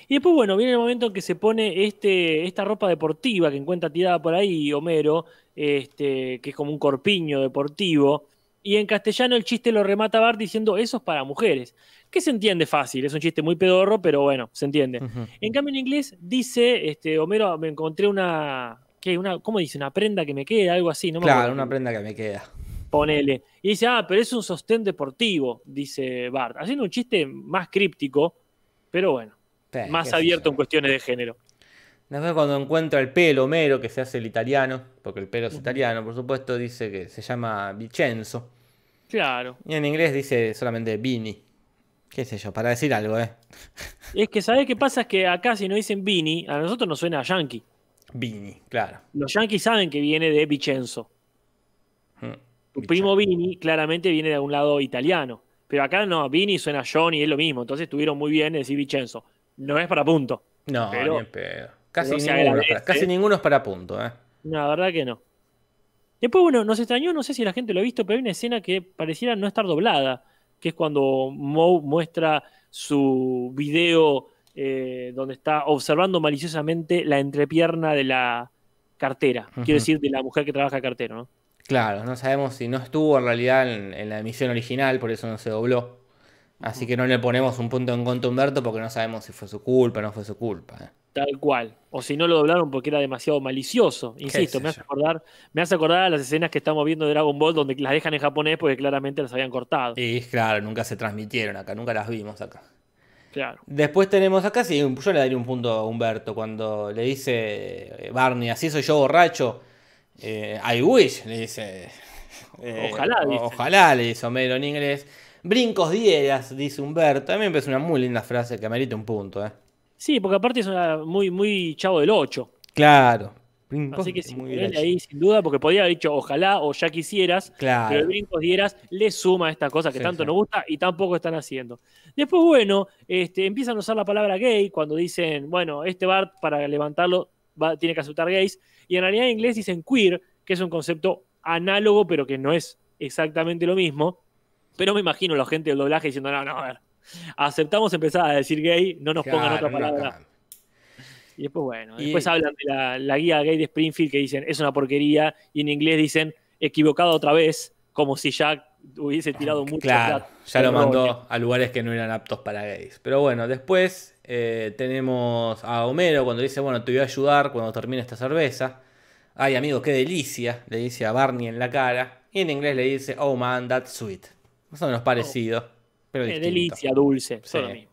Y después, bueno, viene el momento en que se pone este, esta ropa deportiva que encuentra tirada por ahí Homero, este, que es como un corpiño deportivo. Y en castellano el chiste lo remata Bart diciendo, eso es para mujeres. Que se entiende fácil, es un chiste muy pedorro, pero bueno, se entiende. En cambio en inglés dice, este, Homero, me encontré una, ¿qué? Una, ¿cómo dice? Una prenda que me queda, algo así, no me Claro, acuerdo. una prenda que me queda. Ponele. Y dice, ah, pero es un sostén deportivo, dice Bart. Haciendo un chiste más críptico, pero bueno, Sí, más abierto en cuestiones de género. Después cuando encuentra el pelo Homero, que se hace el italiano, porque el pelo es italiano, por supuesto, dice que se llama Vincenzo. Claro. Y en inglés dice solamente Vini. Qué sé yo, para decir algo, ¿eh? Es que, ¿sabés qué pasa? Es que acá si no dicen Vini, a nosotros nos suena a Yankee. Vini, claro. Los Yankees saben que viene de Vicenzo. Mm, Tu Vincenzo. primo Vini claramente viene de algún lado italiano. Pero acá no, Vini suena a Johnny, es lo mismo. Entonces estuvieron muy bien en decir Vicenzo. No es para punto. No, Pero- pedo. Casi, pero ninguno, es agradece. para, casi ninguno es para punto, ¿eh? No, la verdad que no. Después, bueno, nos extrañó, no sé si la gente lo ha visto, pero hay una escena que pareciera no estar doblada, que es cuando Moe muestra su video eh, donde está observando maliciosamente la entrepierna de la, cartera. Quiero decir, de la mujer que trabaja cartero, ¿no? Claro, no sabemos si no estuvo en realidad en, en la emisión original, por eso no se dobló. Así que no le ponemos un punto en contra a Humberto porque no sabemos si fue su culpa o no fue su culpa. ¿eh? Tal cual. O si no lo doblaron porque era demasiado malicioso. Insisto, me hace, acordar, me hace acordar a las escenas que estamos viendo de Dragon Ball donde las dejan en japonés porque claramente las habían cortado. Y claro, nunca se transmitieron acá, nunca las vimos acá. Claro. Después tenemos acá, sí, yo le daría un punto a Humberto cuando le dice eh, Barney, así soy yo borracho. eh, I wish, le dice. eh, Ojalá, dice. Ojalá, le dice Homero en inglés. Brincos dieras, dice Humberto. A mí me parece una muy linda frase que amerita un punto, ¿eh? Sí, porque aparte es una muy, muy chavo del 8. Claro. Brincos Así que sí, muy ahí sin duda, porque podía haber dicho ojalá o ya quisieras, Claro. pero el brincos dieras le suma a esta cosa que Sí, tanto sí. nos gusta y tampoco están haciendo. Después, bueno, este, empiezan a usar la palabra gay cuando dicen, bueno, este Bart para levantarlo va- tiene que aceptar gays, y en realidad en inglés dicen queer, que es un concepto análogo, pero que no es exactamente lo mismo. Pero me imagino la gente del doblaje diciendo, no, no, a ver, aceptamos empezar a decir gay, no nos pongan otra palabra. acá. Y después, bueno, Y- después hablan de la, la guía gay de Springfield que dicen es una porquería y en inglés dicen equivocado otra vez, como si ya hubiese tirado mucho. Claro, ya lo mandó a lugares que no eran aptos para gays. Pero bueno, después eh, tenemos a Homero cuando dice, bueno, te voy a ayudar cuando termine esta cerveza. Ay, amigo, qué delicia, le dice a Barney en la cara. Y en inglés le dice, oh man, that's sweet. Más o menos parecido, pero Eh, distinto. delicia, dulce, Sí. lo mismo.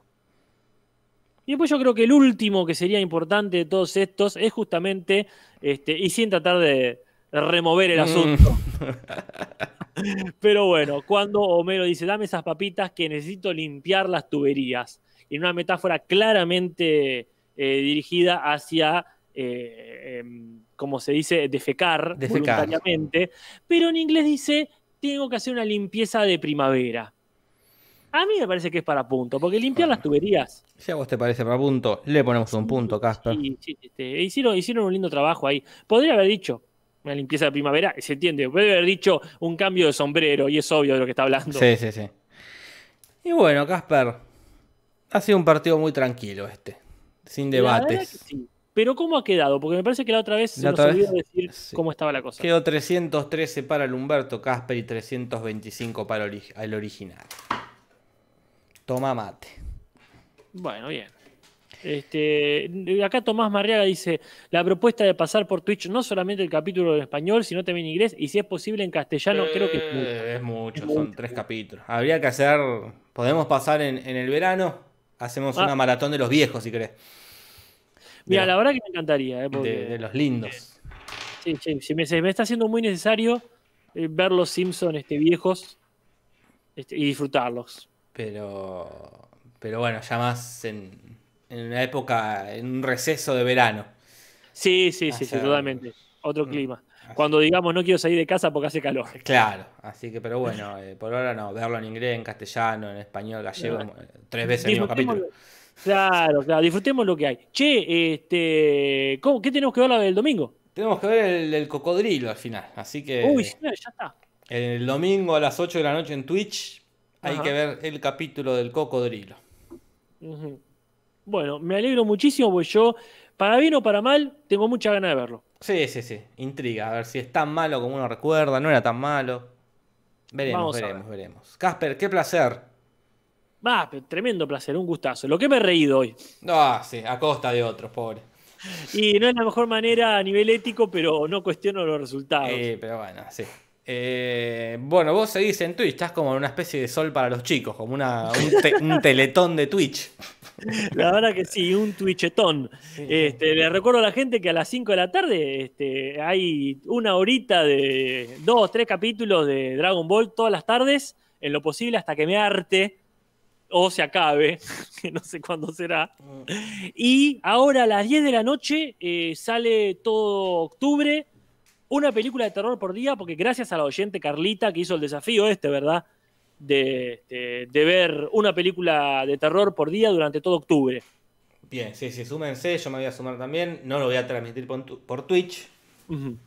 Y después yo creo que el último que sería importante de todos estos es justamente, este, y sin tratar de remover el Mm. asunto, pero bueno, cuando Homero dice, dame esas papitas que necesito limpiar las tuberías, en una metáfora claramente eh, dirigida hacia, eh, em, como se dice, defecar, Defecar. voluntariamente, pero en inglés dice, tengo que hacer una limpieza de primavera. A mí me parece que es para punto, porque limpiar Bueno. las tuberías. Si a vos te parece para punto, le ponemos un punto, Casper. Sí, sí, este, hicieron, hicieron un lindo trabajo ahí. Podría haber dicho una limpieza de primavera, se entiende. Podría haber dicho un cambio de sombrero, y es obvio de lo que está hablando. Sí, sí, sí. Y bueno, Casper, ha sido un partido muy tranquilo este, sin La verdad debates. que sí. Pero ¿cómo ha quedado? Porque me parece que la otra vez se La nos olvidó decir sí. cómo estaba la cosa. Quedó 313 para el Humberto Casper y 325 para el ori- el original. Toma mate. Bueno, bien. Este, acá Tomás Marriaga dice, la propuesta de pasar por Twitch no solamente el capítulo en español, sino también en inglés, y si es posible en castellano, creo que es mucho. Eh, es mucho, Es son mucho. tres capítulos. Habría que hacer, podemos pasar en, en el verano, hacemos Ah. una maratón de los viejos, si querés. Mira, la verdad que me encantaría. eh, porque- de- de los lindos. Sí, sí, sí, me, se me está haciendo muy necesario eh, ver los Simpsons este, viejos este, y disfrutarlos. Pero, pero bueno, ya más en, en una época, en un receso de verano. Sí, sí, sí, totalmente. Otro Mm, clima. así. Cuando digamos no quiero salir de casa porque hace calor. Claro, así que, pero bueno, eh, por ahora no, verlo en inglés, en castellano, en español, gallego, No. eh, tres veces el mismo capítulo. Claro, claro, disfrutemos lo que hay. Che, este, ¿cómo- ¿qué tenemos que ver la del domingo? Tenemos que ver el, el cocodrilo al final, así que Uy, ya está. el domingo a las 8 de la noche en Twitch hay que ver el capítulo del cocodrilo. Bueno, me alegro muchísimo porque yo, para bien o para mal, tengo mucha ganas de verlo. Sí, sí, sí, intriga, a ver si es tan malo como uno recuerda, no era tan malo. Veremos, Vamos veremos, veremos. Casper, qué placer. Ah, tremendo placer, un gustazo. Lo que me he reído hoy. Ah, sí, a costa de otros, pobre. Y no es la mejor manera a nivel ético, pero no cuestiono los resultados. Eh, pero bueno, sí. Eh, bueno, vos seguís en Twitch, estás como una especie de sol para los chicos, como una, un, te- un teletón de Twitch. La verdad que sí, un twitchetón. Este, le recuerdo a la gente que a las 5 de la tarde este, hay una horita de dos, tres capítulos de Dragon Ball todas las tardes, en lo posible hasta que me arte o se acabe, que no sé cuándo será. Y ahora a las 10 de la noche eh, sale todo octubre una película de terror por día, porque gracias a la oyente Carlita que hizo el desafío este, ¿verdad? De, de- de ver una película de terror por día durante todo octubre. Bien, sí, sí, súmense, yo me voy a sumar también. No lo voy a transmitir por, Twitch,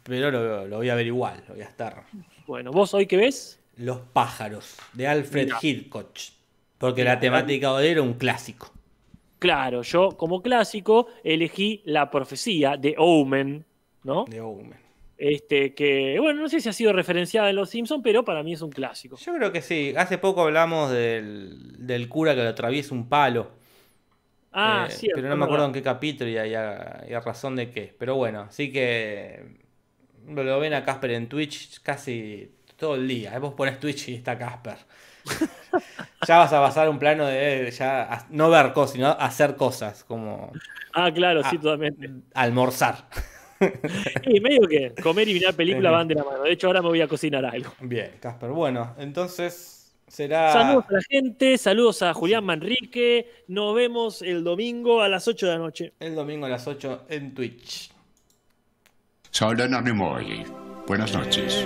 pero lo, lo voy a ver igual, lo voy a estar. Bueno, ¿vos hoy qué ves? Los pájaros, de Alfred. Hitchcock. Porque la temática de era un clásico. Claro, yo como clásico elegí La Profecía de Omen, ¿no? The Omen. Este, que, bueno, no sé si ha sido referenciada en Los Simpsons, pero para mí es un clásico. Yo creo que sí. Hace poco hablamos del, del cura que le atraviesa un palo. Ah, Eh, sí. pero no me acuerdo en qué capítulo y a, y razón de qué. Pero bueno, así que lo, ven a Casper en Twitch casi todo el día. Vos pones Twitch y está Casper. Ya vas a pasar un plano de ya no ver cosas, sino hacer cosas, como Ah, claro, sí, totalmente. almorzar. Y medio que comer y mirar películas Sí. van de la mano. De hecho, ahora me voy a cocinar algo. Bien, Casper. Bueno, entonces será. Saludos a la gente, saludos a Julián Manrique. Nos vemos el domingo a las 8 de la noche. El domingo a las 8 en Twitch. Soy Leonardo Nimoy. Buenas noches.